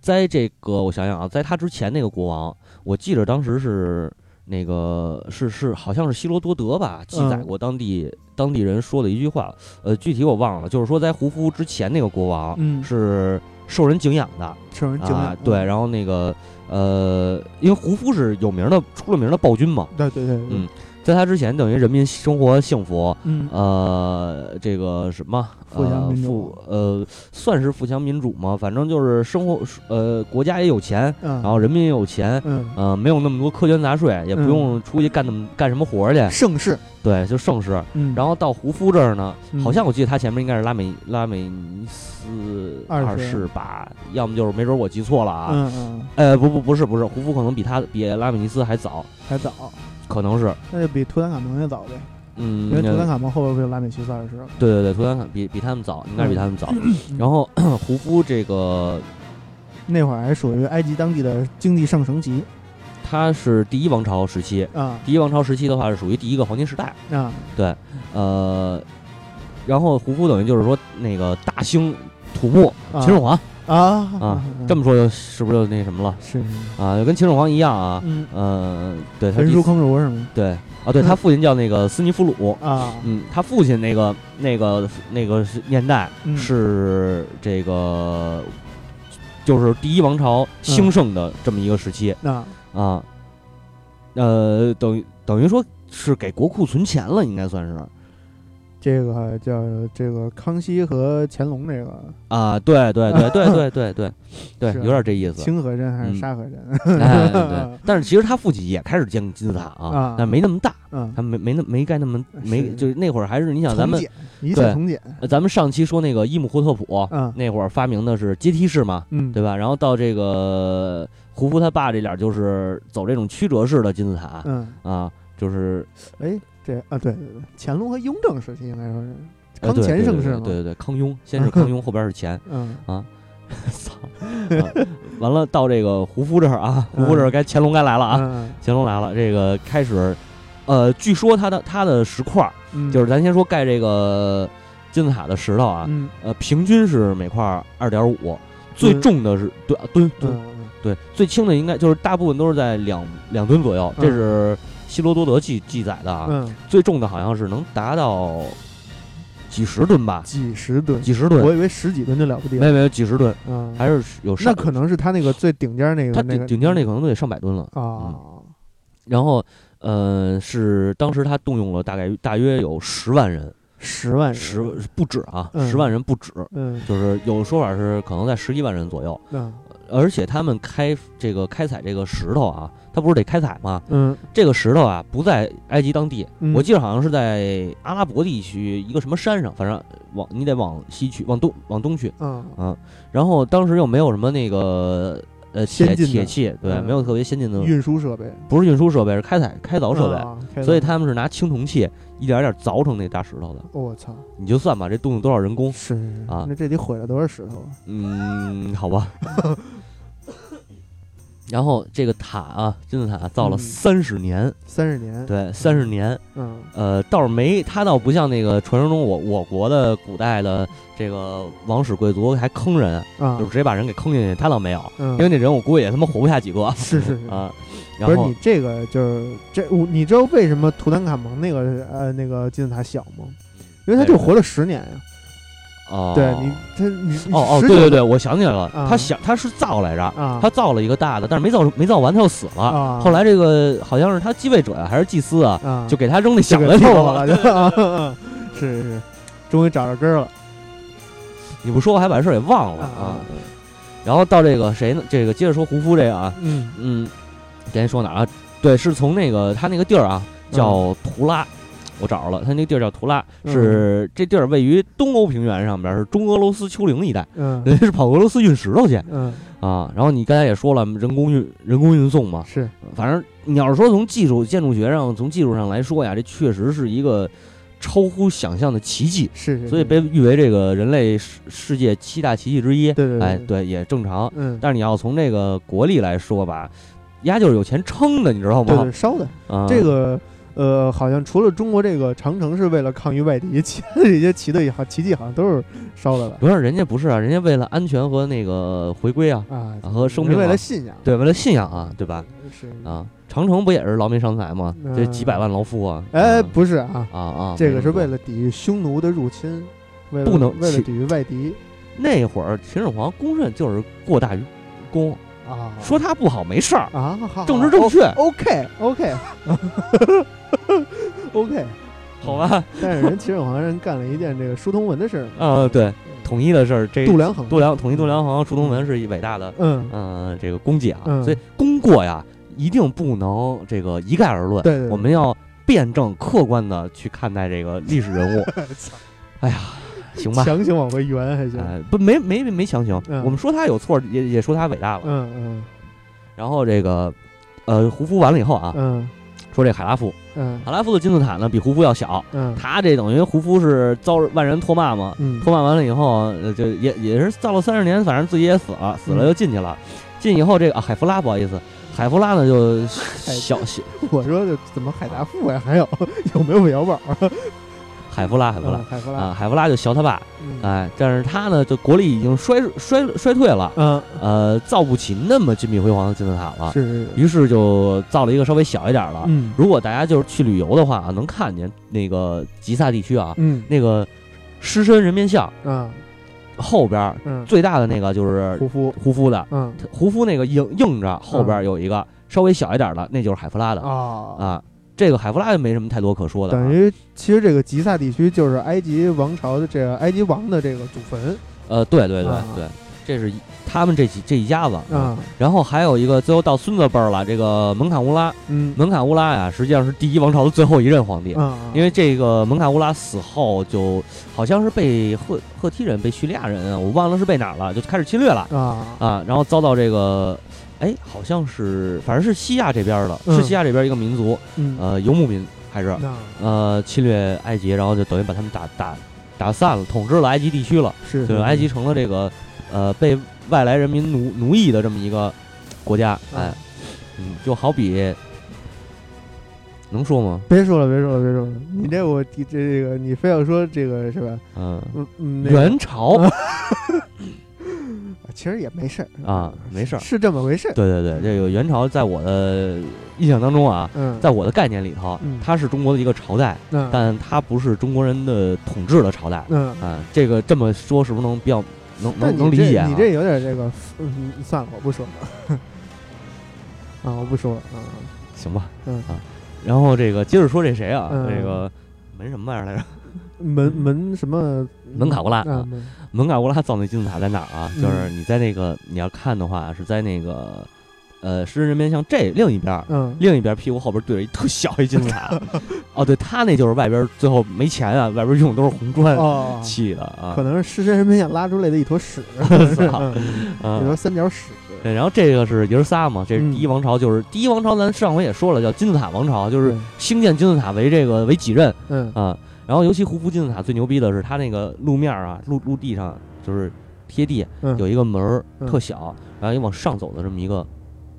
在这个我想想啊，在他之前那个国王，我记着当时是那个是是好像是希罗多德吧，记载嗯。过当地、当地人说的一句话，呃，具体我忘了，就是说在胡夫之前那个国王嗯，是受人敬仰的。受人敬仰啊，对，，然后那个呃，因为胡夫是有名的出了名的暴君嘛，对对对，对嗯，在他之前等于人民生活幸福，嗯呃，这个什么，富强呃民主富呃，算是富强民主嘛，反正就是生活，呃，国家也有钱，嗯，然后人民也有钱，嗯，呃，没有那么多苛捐杂税，也不嗯用出去干那么干什么活儿去，盛世，对，就盛世。嗯，然后到胡夫这儿呢，嗯好像我记得他前面应该是拉美拉美尼斯二世吧，要么就是没准我记错了啊。嗯嗯呃，不不不是不是，胡夫可能比他比拉美尼斯还早，还早，可能是，那就比图坦卡蒙也早呗，嗯，因为图坦呃卡蒙后边不就拉美西斯二世了，对对对，图坦卡比比他们早，应该是比他们早。然后 胡夫这个那会儿还属于埃及当地的经济上升期。他是第一王朝时期，啊。第一王朝时期的话是属于第一个黄金时代，啊，对呃，然后胡夫等于就是说那个大兴土木，啊。秦始皇啊啊。啊，这么说就是不是就那什么了？是，啊？就跟秦始皇一样啊，嗯，呃，对他焚书坑儒是吗？对啊，对他父亲叫那个斯尼夫鲁，啊，嗯，他父亲那个那个那个年代嗯。是这个就是第一王朝兴盛的这么一个时期那。啊，呃，等于等于说是给国库存钱了，应该算是这个叫这个康熙和乾隆这个。啊，对对对 对对对对对，有点这意思。清河镇还是嗯。沙河镇？哎，对，但是其实他父亲也开始建金字塔啊啊，但没那么大，嗯，他没没那没盖那么没，就是那会儿还是你想咱们一切对从简，呃咱们上期说那个伊姆霍特普嗯。那会儿发明的是阶梯式嘛，嗯，对吧？然后到这个胡夫他爸这点儿就是走这种曲折式的金字塔嗯，啊，就是哎，这啊，对对对，乾隆和雍正时期应该说是康乾盛世嘛，对对对对，康雍先是康雍，后边是乾，嗯。操，啊完了到这个胡夫这儿啊，胡夫这儿该乾隆该来了啊，嗯乾隆来了，这个开始，呃，据说他的他的石块儿，嗯，就是咱先说盖这个金字塔的石头啊，嗯。呃，平均是每块二点五，最重的是吨吨吨，嗯对，最轻的应该就是大部分都是在两两吨左右，嗯。这是希罗多德记记载的啊，嗯，最重的好像是能达到几十吨吧，几十吨，几十吨，我以为十几吨就了不地了，没有没有几十吨，嗯，还是有那，可能是他那个最顶尖那个它那个。顶顶尖那可能都得上百吨了。啊，然后，呃，是当时他动用了大概大约有十万人，十万人。十不止啊，嗯。十万人不止，嗯。就是有说法是可能在十一万人左右。嗯而且他们开这个开采这个石头啊，他不是得开采吗？嗯。这个石头啊不在埃及当地，嗯。我记得好像是在阿拉伯地区一个什么山上，反正往你得往西去，往东往东去。嗯。嗯，然后当时又没有什么那个呃铁铁器，对，嗯。没有特别先进的，运输设备。不是运输设备，是开采开凿设备。所以他们是拿青铜器一点儿点凿成那大石头的。我操，你就算吧，这动用多少人工？是啊那这得毁了多少石头啊？嗯，好吧。然后这个塔啊，金字塔造了嗯三十年，三十年，对，三十年。嗯呃，倒是没，它倒不像那个传说中我我国的古代的这个王室贵族还坑人，啊就是直接把人给坑进去，他倒没有，嗯因为那人我估计也他妈活不下几个是是是。不是你这个就是这，我你知道为什么图坦卡蒙那个呃那个金字塔小吗？因为他就活了十年呀。哦，对你，他你哦哦，19对对对，我想起来了，啊他想他是造来着，啊，他造了一个大的，但是没造没造完，他就死了。啊后来这个好像是他继位者呀，还是祭司啊，啊就给他扔那小就的头了。给凑合了，就啊啊 是是是，终于找着根儿了你不说，我还把这事儿给忘了啊。然后到这个谁呢？这个接着说胡夫这个啊，嗯嗯，刚才说哪儿啊？对，是从那个他那个地儿啊，叫图拉。我找着了，他那个地儿叫图拉，嗯是这地儿位于东欧平原上边，是中俄罗斯丘陵一带，嗯人家 是跑俄罗斯运石头去嗯啊。然后你刚才也说了，人工运人工运送嘛，是反正你要是说从技术建筑学上，从技术上来说呀，这确实是一个超乎想象的奇迹，是是，所以被誉为这个人类世世界七大奇迹之一。对对对哎，对，也正常。嗯但是你要从这个国力来说吧，丫就是有钱撑的，你知道吗？对对烧的。啊，这个呃，好像除了中国这个长城是为了抗御外敌，其他的这些旗的好奇迹好像都是烧的了不是人家不是啊，人家为了安全和那个回归啊，啊，和生命是为啊了信仰，对，为了信仰啊，对吧？是。啊，长城不也是劳民伤财吗？这嗯几百万劳夫啊！哎，嗯。不是啊，啊啊，这个是为了了抵御匈奴的入侵，为了不能为了抵御外敌。那会儿秦始皇公认就是过大于功，啊，说他不好没事儿，啊，好政治正确，，OK OK OK，好吧？但是人秦始皇人干了一件这个书同文的事儿，啊，对，统一的事儿，这度量衡，度量统一度量衡，书同文是一伟大的嗯，嗯这个功绩啊，嗯。所以功过呀一定不能这个一概而论，对我们要辩证客观的去看待这个历史人物。哎呀，行吧。强行往回圆还行，哎，不，没没没强行，嗯。我们说他有错，也也说他伟大了。嗯嗯。然后这个，呃，胡夫完了以后啊，嗯。说这海拉夫，嗯。海拉夫的金字塔呢比胡夫要小，嗯。他这等于胡夫是遭万人唾骂嘛，嗯。唾骂完了以后，呃，就也也是造了三十年，反正自己也死了，死了嗯就进去了。进以后，这个啊海弗拉不好意思，海弗拉呢就小小 我说这怎么海达富呀？还有有没有摇宝啊？海弗拉海弗拉嗯海弗拉。啊，海弗拉就学他爸，嗯。哎，但是他呢，就国力已经衰衰衰退了，嗯。呃，造不起那么金碧辉煌的金字塔了，是是于是就造了一个稍微小一点的。嗯。如果大家就是去旅游的话啊，能看见那个吉萨地区啊，嗯。那个狮身人面像嗯后边儿嗯。最大的那个就是胡夫胡夫的，嗯。胡夫那个映映着后边有一个稍微小一点的，那就是海弗拉的啊啊。这个海弗拉就没什么太多可说的啊，等于其实这个吉萨地区就是埃及王朝的这个埃及王的这个祖坟呃，对对对啊。对，这是他们这几这一家子。啊。然后还有一个最后到孙子辈儿了，这个蒙卡乌拉，嗯。蒙卡乌拉呀，实际上是第一王朝的最后一任皇帝。啊。因为这个蒙卡乌拉死后，就好像是被赫赫梯人、被叙利亚人啊，我忘了是被哪儿了，就开始侵略了啊。啊，然后遭到这个，哎，好像是，反正是西亚这边的，嗯。是西亚这边一个民族，嗯。呃，游牧民还是那。呃侵略埃及，然后就等于把他们打打打散了，统治了埃及地区了，是就是埃及成了这个呃被外来人民奴奴役的这么一个国家，哎，嗯，就好比。能说吗？别说了别说了别说了，你这我这这个你非要说这个是吧？嗯，元朝，其实也没事儿啊没事儿是这么回事儿。对对对，这个元朝在我的印象当中啊，嗯，在我的概念里头嗯，它是中国的一个朝代，嗯但它不是中国人的统治的朝代。嗯，啊，这个这么说是不是能比较能能能理解啊？你这有点这个，嗯，算了，我不说了。啊，我不说了啊。行吧？嗯啊，然后这个接着说这谁啊？嗯这个门什么玩意儿来着？门门什么？门卡乌拉门门卡乌拉造那金字塔在哪儿啊？嗯就是你在那个你要看的话，是在那个呃狮身人面像这另一边儿，嗯另一边屁股后边对着一特小一金字塔。哦，对，他那就是外边最后没钱啊，外边用的都是红砖哦，砌的啊可。能是狮身人面像拉出来的一坨屎，操嗯一啊坨三角屎。对，然后这个是爷儿仨嘛，这是嗯第一王朝，就是第一王朝，咱上回也说了，叫金字塔王朝，就是嗯兴建金字塔为这个为己任嗯啊。然后尤其胡夫金字塔最牛逼的是，它那个路面啊，陆陆地上就是贴地嗯，有一个门儿嗯特小，然后一往上走的这么一个嗯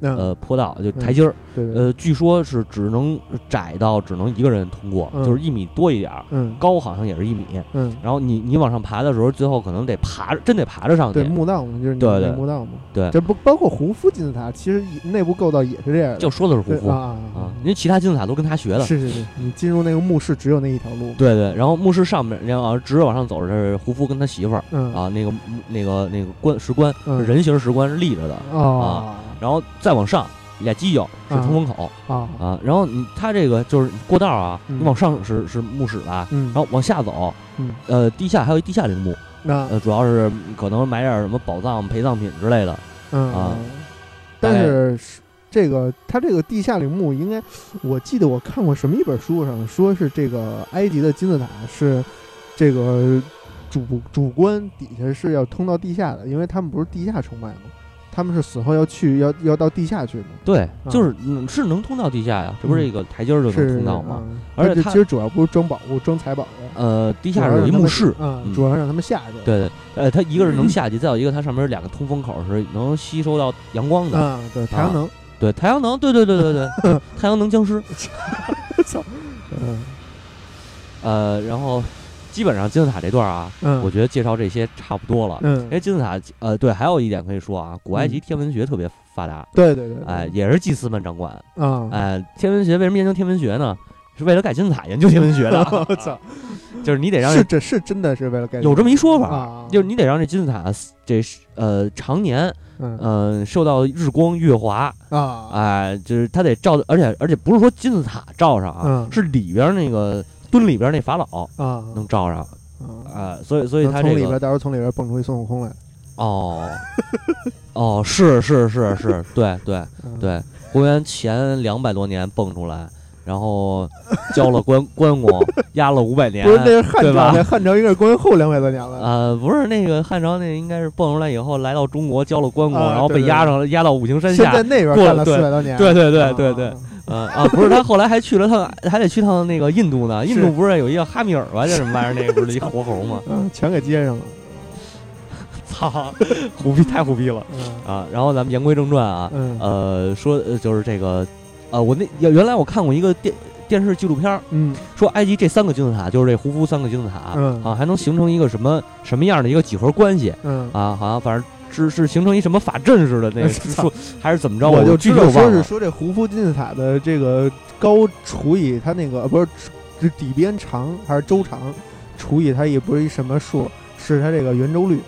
呃坡道，就台阶儿，对对，呃，据说是只能窄到只能一个人通过，嗯就是一米多一点儿，嗯高好像也是一米。嗯，然后你你往上爬的时候，最后可能得爬，真得爬着上去对。墓道嘛，就是你那对对墓道嘛。对这不包括胡夫金字塔，其实内部构造也是这样的。就说的是胡夫对啊啊，因为其他金字塔都跟他学的。是是是，你进入那个墓室只有那一条路。对对，然后墓室上面，然后直着往上走是胡夫跟他媳妇儿嗯啊，那个那个那个棺石棺，嗯人形石棺是立着的，哦然后再往上俩犄角是啊。通风口啊啊，然后你他这个就是过道啊，嗯。你往上是是墓室吧，嗯。然后往下走，嗯呃，地下还有一地下陵墓，那呃，主要是可能买点什么宝藏、陪葬品之类的，嗯啊但是是这个它这个地下陵墓应该，我记得我看过什么一本书上说是这个埃及的金字塔是这个主主棺底下是要通到地下的，因为他们不是地下崇拜吗？他们是死后要去要要到地下去吗，对，就是嗯是能通到地下呀，这不是嗯。一个台阶儿就能通到吗？嗯。而且其实主要不是装宝物、装财宝的，呃，地下是有一墓室，主要让他们下去。对对，呃，它一个是能 下去，再有一个它上面有两个通风口是能吸收到阳光的，啊，对，太阳能，对，太阳能，对对对对 对，太阳能僵尸，操，嗯。呃，然后基本上金字塔这段啊，嗯，我觉得介绍这些差不多了。嗯。因，为金字塔，呃，对，还有一点可以说啊，古埃及嗯。天文学特别发达，对对对，哎，也是祭司们掌管。啊，哎，天文学为什么研究天文学呢？是为了盖金字塔研究天文学的。我操，就是你得让是这是真的是为了盖有这么一说法，啊，就是你得让这金字塔这是呃常年嗯。呃受到日光月华，啊，哎，就是它得照，而且而且不是说金字塔照上啊，嗯。是里边那个墩里边那法老啊能照上，啊，哎，所以所以他从里它这个边到时候从里边蹦出一孙悟空来，哦哦是是是是，对对嗯，对，公元前两百多年蹦出来，然后交了关关公，压了五百年，不是那是汉朝，那汉朝应该是公元后两百多年了，呃，不是那个汉朝，那应该是蹦出来以后来到中国交了关公，啊然后被压上了，压到五行山下现在。那边干了四百多年，对对对啊。对对，呃啊，不是他后来还去了趟，还得去趟那个印度呢。印度不是有一个哈密尔吧，叫什么玩意儿？那个不是一活猴吗？嗯，全给接上了，操，虎逼太虎逼了嗯啊！然后咱们言归正传啊，嗯呃，说呃就是这个，呃，我那原来我看过一个电电视纪录片儿，嗯说埃及这三个金字塔，就是这胡夫三个金字塔，嗯啊，还能形成一个什么什么样的一个几何关系？嗯，啊，好像反正是是形成一什么法阵似的那个 还是怎么着？我就具知道说是。说这胡夫金字塔的这个高除以它那个呃不是是底边长还是周长除以它也不是一什么数，是它这个圆周率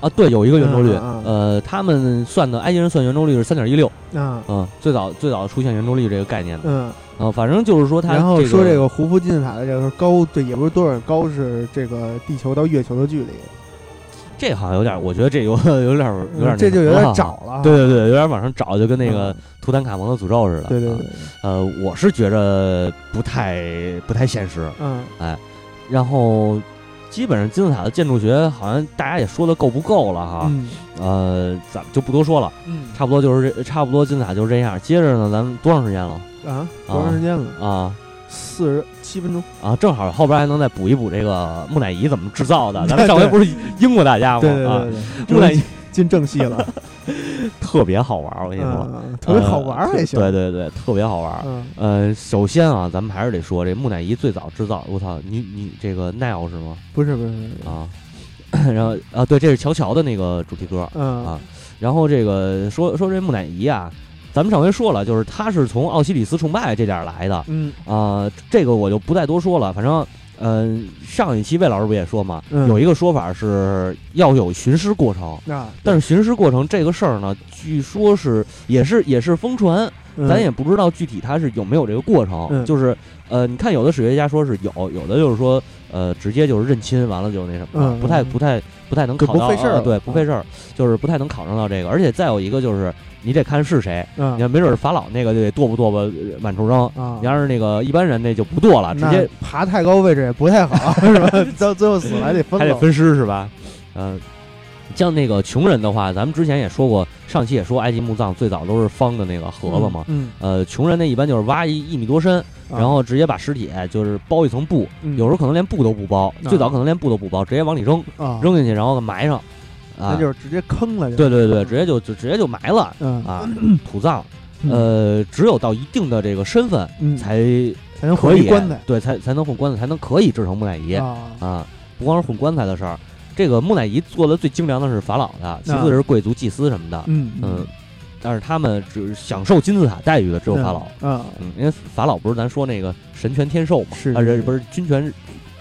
啊，对，有一个圆周率，嗯嗯呃，他们算的埃及人算圆周率是三点一六，啊嗯，最早最早出现圆周率这个概念的，嗯，啊，反正就是说它然后说这个个胡夫金字塔的这个高对也不是多少高是这个地球到月球的距离，这好像有点，我觉得这有 有点有点嗯这就有点找。找了，对对对，有点往上找，就跟那个嗯图坦卡蒙的诅咒似的。啊对对对，呃，我是觉着不太不太现实。嗯哎然后，基本上金字塔的建筑学好像大家也说的够不够了哈。嗯呃，咱们就不多说了，嗯差不多就是这，差不多金字塔就是这样。接着呢，咱们多长时间了啊多长时间了？啊四十七分钟，啊？正好后边还能再补一补这个木乃伊怎么制造的。咱们上回不是应过大家吗？对对啊木乃伊进正戏了，特别好玩儿，我跟你说，嗯，特别好玩儿还行，对对对，特别好玩儿。嗯呃，首先啊，咱们还是得说这木乃伊最早制造，我操，你你这个 Nile 是吗？不是不是不是，啊，然后啊，对，这是乔乔的那个主题歌。嗯啊然后这个说说这木乃伊啊，咱们上回说了，就是他是从奥西里斯崇拜这点儿来的嗯啊、这个我就不再多说了。反正，嗯、上一期魏老师不也说嘛，嗯有一个说法是要有寻尸过程，啊，但是寻尸过程这个事儿呢，据说是也是也是疯传，嗯咱也不知道具体他是有没有这个过程。嗯就是呃，你看有的史学家说是有，有的就是说呃直接就是认亲，完了就那什么，嗯不太嗯不太不太能就考到，不费事儿对，不费嗯事儿，就是不太能考上到这个。而且再有一个就是你得看是谁，嗯你要没准儿法老那个就得剁不剁吧呃满处扔。啊你，要是那个一般人那就不剁了，直接爬太高位置也不太好，是吧？到最后死了还得分了，还得分尸是吧？嗯、像那个穷人的话，咱们之前也说过，上期也说埃及墓葬最早都是方的那个盒子嘛。嗯，呃，穷人那一般就是挖一一米多深，嗯然后直接把尸体就是包一层布，嗯。有时候可能连布都不包，啊。最早可能连布都不包，直接往里扔，啊，扔进去，然后埋上。啊。那，就是直接坑了，就。对对对，直接就就直接就埋了 嗯。啊，土葬。嗯。呃，只有到一定的这个身份嗯。才才能可以棺材。对，才才能混棺材，才能可以制成木乃伊。啊，啊。不光是混棺材的事儿，这个木乃伊做的最精良的是法老的，其次是贵族祭司什么的。嗯嗯，但是他们只享受金字塔待遇的只有法老。嗯嗯，因为法老不是咱说那个神权天授嘛，是啊，这不是君权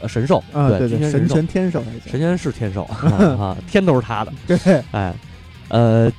呃神兽，啊，对对，神权天授，神权是天授 啊，天都是他的。对，哎，呃，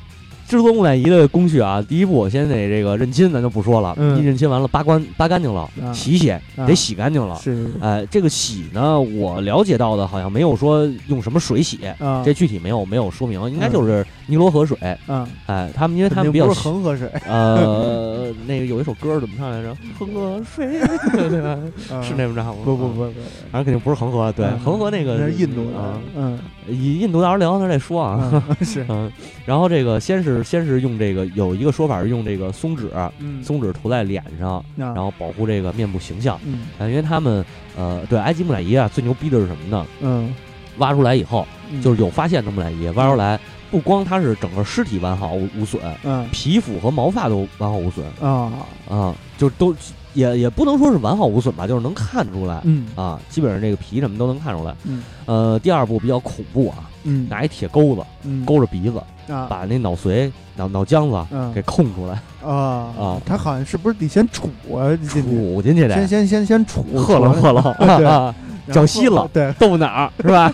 制作木乃伊的工序啊，第一步我先得这个认亲，咱就不说了，嗯。一认亲完了扒干扒干净了，啊。洗洗啊。得洗干净了。是。哎，这个洗呢，我了解到的好像没有说用什么水洗，啊，这具体没有没有说明，应该就是尼罗河水。嗯，哎，他们因为他们比较不是恒河水，呃，那个有一首歌怎么唱来着？恒河水，对吧？啊。是那么唱吗？啊不不不。不，反正肯定不是恒河，对，嗯恒河那个是印度的啊，，嗯以印度到时候聊那再说啊。嗯是，嗯，然后这个先是先是用这个有一个说法是用这个松脂，嗯，松脂涂在脸上，然然后保护这个面部形象。嗯啊，因为他们呃，对埃及木乃伊啊，最牛逼的是什么呢？嗯挖出来以后，嗯就是有发现的木乃伊挖出来，不光它是整个尸体完好无无损，嗯皮肤和毛发都完好无损啊啊，就都也也不能说是完好无损吧，就是能看出来嗯啊，基本上这个皮什么都能看出来。嗯呃，第二部比较恐怖啊，嗯拿一铁钩子嗯勾着鼻子，啊把那脑髓、脑脑浆子嗯给空出来，啊 啊他好像是不是得先杵啊？杵进去先得先先先杵，喝了喝了 对啊，脚吸了对，豆腐脑儿是吧？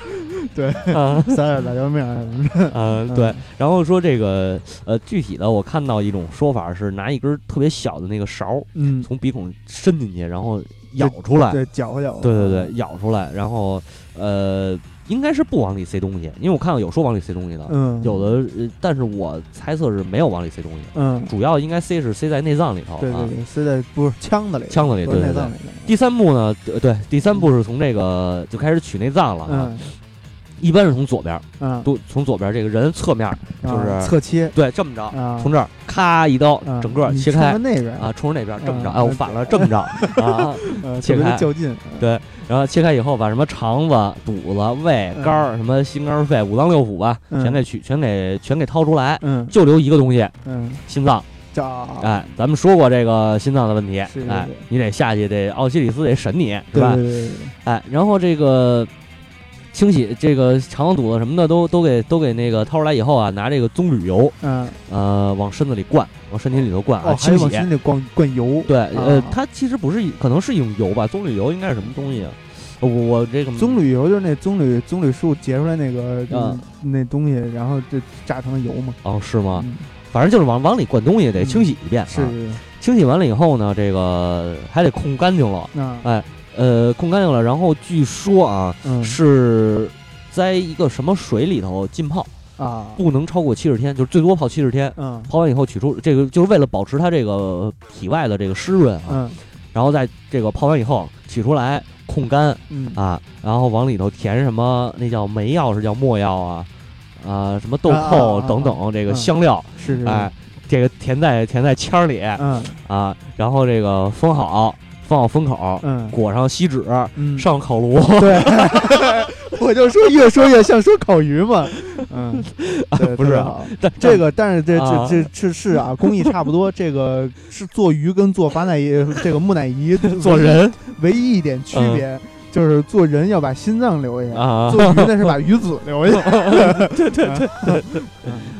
对啊。撒点辣椒面儿什么的。嗯，对。然后说这个呃，具体的我看到一种说法是拿一根特别小的那个勺儿嗯，从鼻孔伸进去，然后咬出来。对，搅和搅和。对对对，咬出来，然后呃，应该是不往里塞东西，因为我看到有说往里塞东西的，嗯，有的，呃但是我猜测是没有往里塞东西，嗯，主要应该塞是塞在内脏里头啊对对，对，塞在不是腔子里，腔子里，对对对。第三步呢，呃对，第三步是从这个就开始取内脏了啊，嗯一般是从左边，嗯，都从左边这个人侧面，就是啊侧切对，这么着，啊，从这儿咔一刀，啊整个切开着那边啊，，冲着那边这么着，嗯哎，我反了，这么着 啊，切开较劲。对然后切开以后，把什么肠子、肚子、胃、肝儿、什么心肝肺、五脏六腑吧，嗯全给取，全给全给掏出来，嗯就留一个东西，嗯，心脏。叫哎，咱们说过这个心脏的问题，哎，你得下去，得奥西里斯得审你，是吧？哎，然后这个清洗这个肠子、肚子什么的都都给都给那个掏出来以后啊，拿这个棕榈油，嗯，呃，往身子里灌，往身体里头灌啊，哦，还清洗往。身里灌灌油。对，呃啊，它其实不是一，可能是一种油吧，棕榈油应该是什么东西啊？我我这个棕榈油就是那棕榈棕榈树结出来那个啊嗯那东西，然后就榨成了油嘛。哦是吗？嗯反正就是往往里灌东西得嗯清洗一遍，啊是是是清洗完了以后呢，这个还得控干净了，那哎，呃，控干净了，然后据说啊嗯。是在一个什么水里头浸泡，啊。不能超过七十天，就是最多泡七十天。嗯。泡完以后取出这个，就是为了保持它这个体外的这个湿润啊，嗯。然后在这个泡完以后取出来控干嗯。啊，然后往里头填什么？那叫梅药是叫墨药啊？啊，什么豆啊蔻等等这个嗯香料，是是。哎，这个填在填在签儿里嗯。啊，然后这个封好，封好封口，嗯。裹上锡纸，嗯。上烤炉，对，我就说越说越像说烤鱼嘛，嗯，对不是这个，但是这啊这这这是啊，工艺差不多。这个是做鱼跟做法乃伊这个木乃伊做人唯一一点区别，就是做人要把心脏留下，啊，做鱼那是把鱼籽留下。对对对，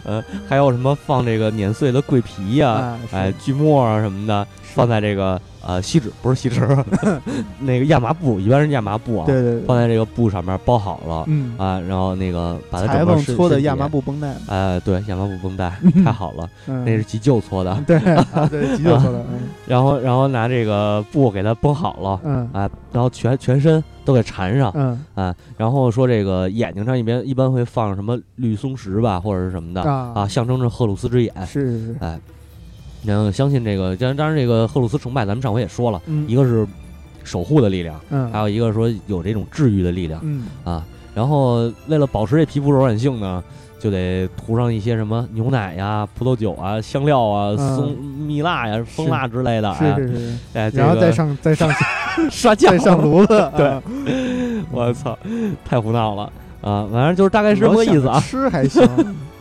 呃，还有什么放这个碾碎的桂皮呀、哎，锯末啊什么的，放在这个呃锡纸不是锡纸，那个亚麻布，一般是亚麻布啊，对对对，放在这个布上面包好了、嗯，啊，然后那个把它裁整个身缝搓的亚体麻布绷带，哎，对，亚麻布绷带太好了，嗯，那是急救搓的，对啊对急救搓的，嗯然后然后拿这个布给它绷好了，嗯哎，然后全全身都给缠上，嗯啊，然后说这个眼睛上一边一般会放什么绿松石吧，或者是什么的啊啊，象征着赫鲁斯之眼。是是是，哎，然后相信这个，当然当然这个赫鲁斯崇拜，咱们上回也说了，嗯一个是守护的力量，还嗯有一个说有这种治愈的力量嗯啊。然后为了保持这皮肤柔软性呢，就得涂上一些什么牛奶呀、葡萄酒啊、香料啊、嗯松蜜蜡呀、蜂蜡之类的，哎是是是，哎，然后再上再 上刷酱再上炉子，对啊我操，太胡闹了啊！反正就是大概是这么个意思啊。吃还行，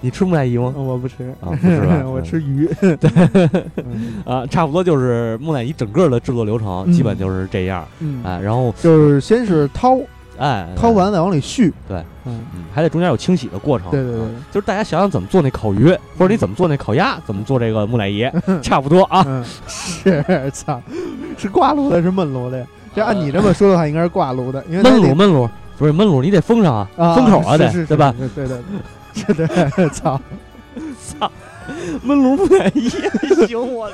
你吃木乃伊吗？我不吃啊不吃吧 我嗯吃鱼。对，啊，差不多就是木乃伊整个的制作流程，嗯基本就是这样。嗯，哎，然后就是先是掏，哎，掏完再往里续。对，嗯，嗯，还得中间有清洗的过程。对对对啊就是大家想想怎么做那烤鱼，或者你怎么做那烤鸭，怎么做这个木乃伊，差不多啊。嗯，是操，是挂炉的，是焖炉的呀？这按你这么说的话，应该是挂炉的，因为焖炉焖炉不是焖炉，你得封上啊，啊，封口啊得，是是对吧？？是对对对，操，操，焖炉木乃伊，行我。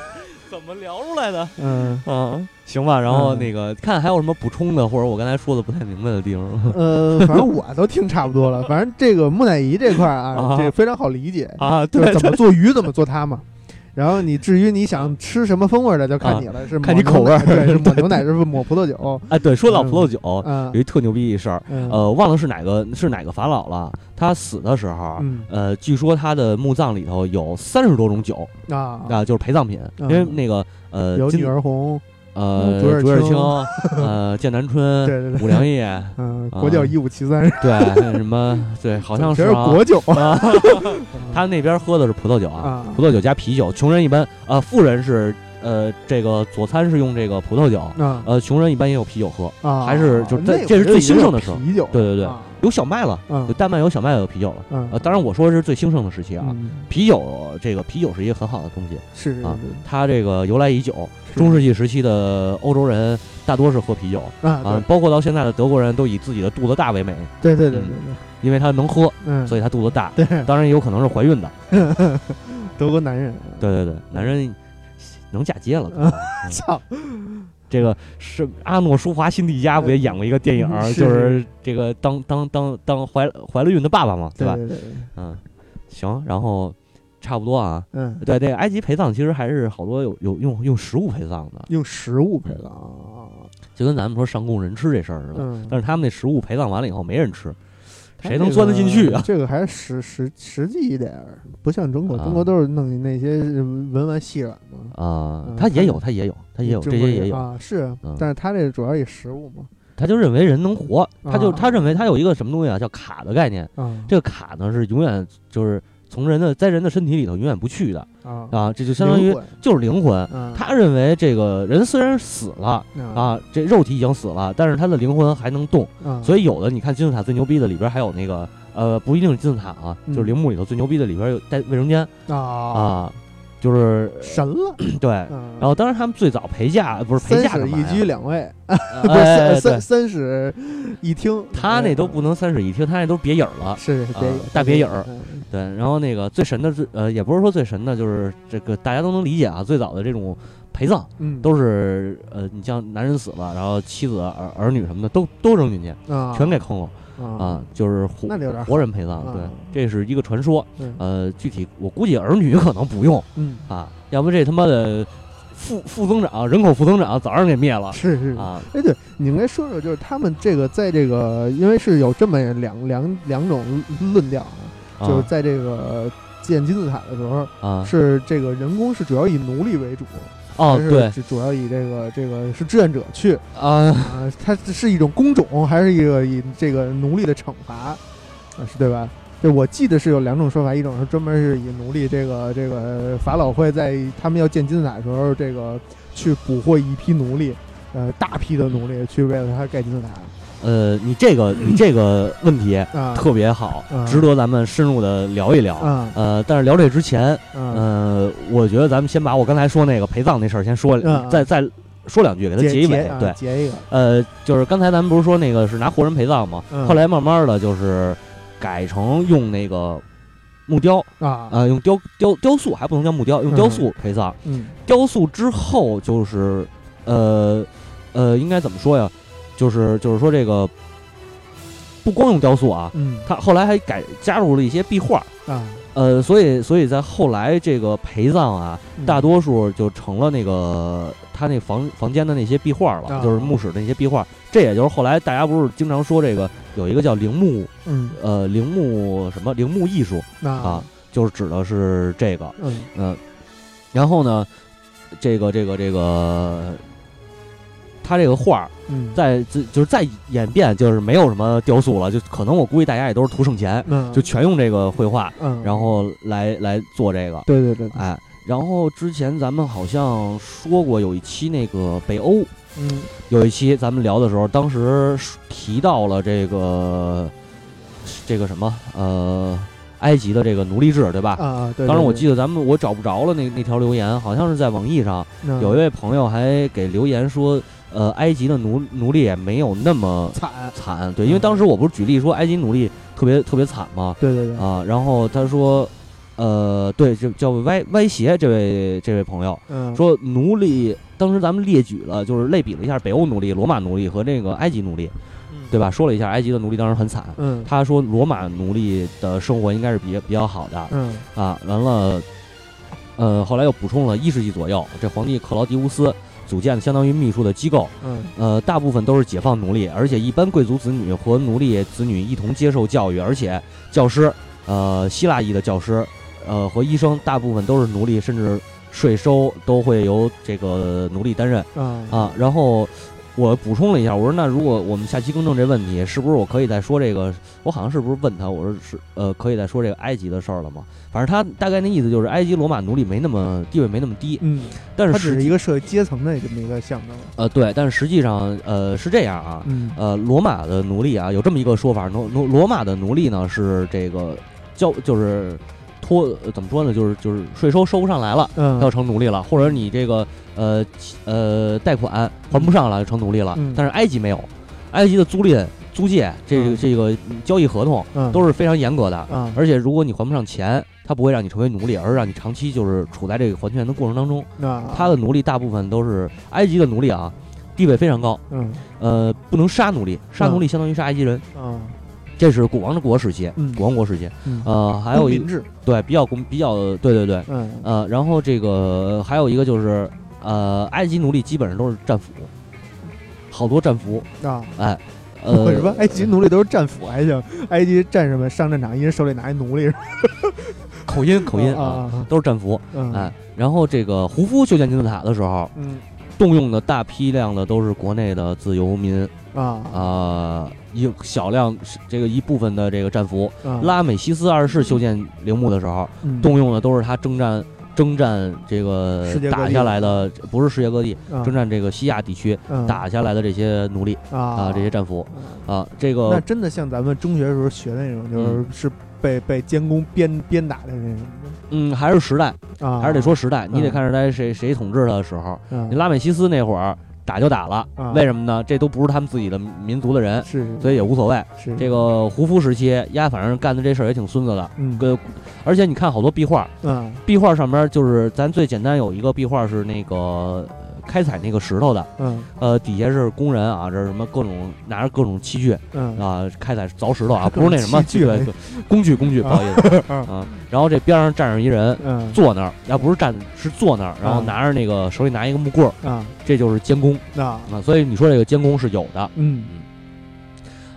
怎么聊出来的？嗯啊，行吧，然后嗯那个看还有什么补充的，或者我刚才说的不太明白的地方。呃，反正我都听差不多了。反正这个木乃伊这块儿啊啊，这个非常好理解，啊，对，怎么做鱼怎么做它嘛。然后你至于你想吃什么风味的，就看你了，是看你口味儿。对，是抹 牛奶，是抹葡萄酒？哎，对，说到葡萄酒，嗯。有一特牛逼一事儿，嗯。呃，忘了是哪个是哪个法老了。他死的时候，嗯。呃，据说他的墓葬里头有三十多种酒啊，啊，就是陪葬品，因为嗯那个呃，有女儿红，呃，竹叶青青，呃，剑南春，对对对五粮液，嗯，啊国窖一五七三，对，那什么，对，好像这是啊国酒啊啊，他那边喝的是葡萄酒啊，啊葡萄酒加啤酒。穷人一般，呃，富人是呃这个佐餐是用这个葡萄酒，啊呃，穷人一般也有啤酒喝，啊，还是就在那这是最兴盛的时候对对对啊有小麦了，嗯有丹麦有小麦有啤酒了。嗯呃，当然我说的是最兴盛的时期啊，嗯啤酒这个啤酒是一个很好的东西，啊是是是它这个由来已久。是中世纪时期的欧洲人大多是喝啤酒啊啊，包括到现在的德国人都以自己的肚子大为美，对对对对对因为他能喝，嗯，所以他肚子大。对当然也有可能是怀孕的。德国男人，对对对，男人能嫁接了。操，这个是阿诺舒华辛蒂加不也演过一个电影就是这个当当当当怀怀了孕的爸爸嘛，对对对，对嗯，行，然后差不多啊。嗯，对，这个埃及陪葬其实还是好多有有用用食物陪葬的，用食物陪葬啊，就跟咱们说上供人吃这事儿似的。嗯，但是他们那食物陪葬完了以后没人吃，谁能钻得进去啊？这个还是实实实际一点，不像中国，啊中国都是弄那些文玩细软嘛，啊嗯，他也有，他也有，他也有，这些也有。啊，是嗯，但是他这主要以食物嘛，他就认为人能活，他就啊他认为他有一个什么东西啊，叫卡的概念。啊，这个卡呢是永远就是从人的在人的身体里头永远不去的啊。啊，这就相当于就是灵魂。嗯。他认为这个人虽然死了啊啊，这肉体已经死了，但是他的灵魂还能动。啊，所以有的你看金字塔最牛逼的里边还有那个呃不一定是金字塔啊，嗯就是陵墓里头最牛逼的里边有带卫生间啊。啊，就是神了，对。嗯然后当然他们最早陪嫁不是陪嫁干嘛呀一居两位，呃 不是三三三室一厅，他那都不能三室一厅，他那都别影儿了。是别啊大别影儿嗯对，然后那个最神的最呃，也不是说最神的，就是这个大家都能理解啊。最早的这种陪葬嗯，都是呃，你像男人死了，然后妻子儿儿女什么的都都扔进去，啊全给坑了啊啊，就是活那就有点活人陪葬。啊对，这是一个传说。嗯呃，具体我估计儿女可能不用嗯，啊，要不这他妈的负负增长，人口负增长早上给灭了是是。啊。哎，对，你应该说说，就是他们这个在这个，因为是有这么两两两种论调啊，就是啊在这个建金字塔的时候，啊是这个人工是主要以奴隶为主，哦，还是对主主要以这个这个是志愿者去啊，呃，它是一种工种，还是一个以这个奴隶的惩罚啊，是对吧？对，我记得是有两种说法，一种是专门是以奴隶这个这个法老会在他们要建金字塔的时候，这个去捕获一批奴隶，呃，大批的奴隶去为了他盖金字塔呃，你这个你这个问题啊，特别好啊，值得咱们深入的聊一聊。啊呃，但是聊这之前，啊，呃，我觉得咱们先把我刚才说那个陪葬那事儿先说，嗯再再说两句，给他结结一尾。啊对，结一个，呃，就是刚才咱们不是说那个是拿活人陪葬吗？嗯后来慢慢的就是改成用那个木雕，啊，呃，用雕雕雕塑，还不能叫木雕，用雕嗯塑陪葬。嗯雕塑之后就是，呃呃，应该怎么说呀？就是就是说这个不光用雕塑啊，嗯他后来还改加入了一些壁画。啊，呃，所以所以在后来这个陪葬啊，嗯大多数就成了那个他那房房间的那些壁画了，啊就是墓室的那些壁画。这也就是后来大家不是经常说这个有一个叫陵墓，嗯呃，陵墓什么陵墓艺术啊啊，就是指的是这个，嗯嗯、然后呢，这个这个这个，他这个画儿嗯，在就就是再演变，就是没有什么雕塑了，就可能我估计大家也都是图省钱，嗯。就全用这个绘画，嗯，然后来来做这个。对对对，对。哎，然后之前咱们好像说过有一期那个北欧，嗯。有一期咱们聊的时候，当时提到了这个这个什么呃埃及的这个奴隶制，对吧？啊，对，当时我记得咱们我找不着了那那条留言，好像是在网易上有一位朋友还给留言说，呃，埃及的奴奴隶也没有那么惨，惨，对，因为当时我不是举例说埃及奴隶特别特别惨吗？对对对，啊，然后他说，呃，对，就叫歪歪斜这位这位朋友嗯，说，奴隶当时咱们列举了，就是类比了一下北欧奴隶、罗马奴隶和那个埃及奴隶，对吧？说了一下埃及的奴隶当时很惨，嗯他说罗马奴隶的生活应该是比比较好的嗯啊。完了，呃，后来又补充了一世纪左右，这皇帝克劳迪乌斯组建的相当于秘书的机构，嗯。呃，大部分都是解放奴隶，而且一般贵族子女和奴隶子女一同接受教育，而且教师，呃，希腊裔的教师，呃和医生，大部分都是奴隶，甚至税收都会由这个奴隶担任。啊啊。然后我补充了一下，我说那如果我们下期更正这问题，是不是我可以再说这个？我好像是不是问他，我说是呃，可以再说这个埃及的事儿了吗？反正他大概那意思就是埃及罗马奴隶没那么地位没那么低，嗯，但是它只是一个社会阶层的这么一个象征。呃对，但是实际上呃是这样啊，嗯呃，罗马的奴隶啊，有这么一个说法，罗罗罗马的奴隶呢是这个交就是拖呃怎么说呢，就是就是税收收不上来了，嗯要成奴隶了，或者你这个呃呃贷款还不上了就成奴隶了。嗯但是埃及没有，埃及的租赁租借这个、嗯这个交易合同嗯都是非常严格的，啊而且如果你还不上钱，他不会让你成为奴隶，而是让你长期就是处在这个还钱的过程当中。啊他的奴隶大部分都是埃及的奴隶啊，地位非常高。嗯呃，不能杀奴隶，杀奴隶相当于杀埃及人，啊这是古王国时期，嗯。古王国时期。嗯。呃，还有一对比较公比较对对对，嗯。呃，然后这个还有一个就是呃，埃及奴隶基本上都是战俘，好多战俘，啊。哎，我呃，什么埃及奴隶都是战俘还行，埃及战士们上战场一人手里拿一奴隶？口音口音啊都是战俘，嗯。哎，然后这个胡夫修建金字塔的时候，嗯。动用的大批量的都是国内的自由民啊。啊，一小量这个一部分的这个战俘。啊拉美西斯二世修建陵墓的时候，嗯动用的都是他征战征战这个世界各地打下来的，不是世界各地，啊征战这个西亚地区嗯打下来的这些奴隶啊啊，这些战俘啊这个那个真的像咱们中学时候学的那种，就是嗯是被被监工鞭鞭打的那种嗯还是时代，啊，还是得说时代，你得嗯看时代谁谁统治他的时候，嗯你拉美西斯那会儿打就打了啊，为什么呢？这都不是他们自己的民族的人，是所以也无所谓。是。这个胡夫时期，丫反正干的这事儿也挺孙子的，嗯。跟而且你看好多壁画，嗯。壁画上面就是咱最简单有一个壁画是那个呃开采那个石头的，嗯。呃，底下是工人啊，这是什么各种拿着各种器具嗯。啊，开采凿石头啊，不是那什么工具工具，不好意思。嗯啊。然后这边上站着一人嗯。坐那儿，要不是站是坐那儿，然后嗯。拿着那个手里拿一个木棍儿，啊这就是监工。那啊。所以你说这个监工是有的，嗯。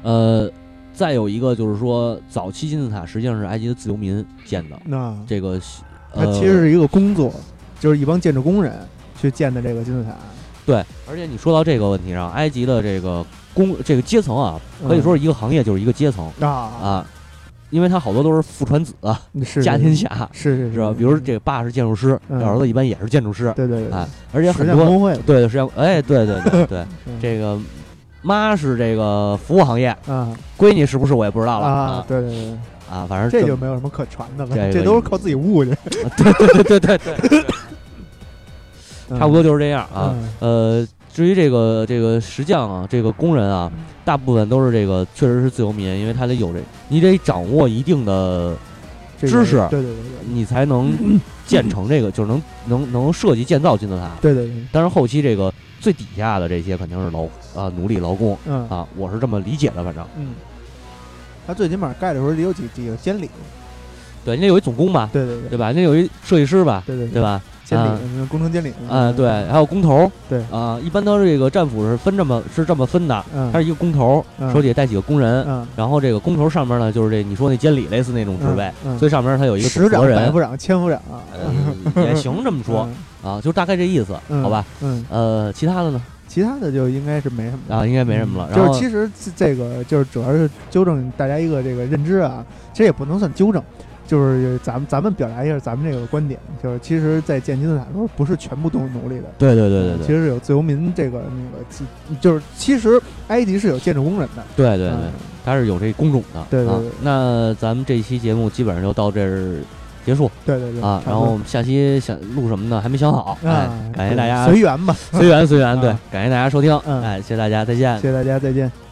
呃。再有一个就是说，早期金字塔实际上是埃及的自由民建的，那这个它呃其实是一个工作，就是一帮建筑工人去建的这个金字塔，对，而且你说到这个问题上，埃及的这个工这个阶层啊，可以说是一个行业就是一个阶层啊。啊，因为他好多都是父传子，家天下，是是是吧？比如这个爸是建筑师，嗯这儿子一般也是建筑师，对对对，哎，而且很多工会对的，实际上，哎，对对对对，嗯。这个妈是这个服务行业，嗯。闺女是不是我也不知道了啊，对对对，啊，反正这就没有什么可传的了，这都是靠自己悟去，对对对对对，嗯差不多就是这样。啊。嗯。呃，至于这个这个石匠啊，这个工人啊，大部分都是这个确实是自由民，因为他得有这，你得掌握一定的，知识对对对你才能建成这个，就是能能能设计建造金字塔。对对对。但是后期这个最底下的这些肯定是劳啊奴隶劳工嗯。啊，我是这么理解的，反正。嗯，他最起码盖的时候得有几几个监理，对，你得有一总工吧，对对对。对吧？你得有一设计师吧，对对。对？吧？监啊理，嗯工程监理，啊，对，还有工头，对啊，一般都是这个战俘是分这么是这么分的，嗯，他是一个工头，嗯手底下带几个工人，嗯然后这个工头上面呢就是这你说那监理类似那种职位，嗯，最上面他有一个十长、总责人百夫，长、千夫长啊，呃也行这么说啊，就大概这意思，嗯好吧？？嗯，呃，其他的呢其他的就应该是没什么了。啊，应该没什么了。然后嗯就是其实这个就是主要是纠正大家一个这个认知啊，其实也不能算纠正，就是咱们咱们表达一下咱们这个观点，就是其实，在建金字塔的时候，不是全部都是奴隶的。对对对对对。其实有自由民这个那个其，就是其实埃及是有建筑工人的，对对对嗯，他是有这工种的。啊对对对。那咱们这期节目基本上就到这儿结束。对对对啊，然后我们下期想录什么呢？还没想好，哎啊，，感谢大家。随缘吧，随缘随缘，对。啊，感谢大家收听，嗯。哎，谢谢大家，再见。谢。谢大家，再见。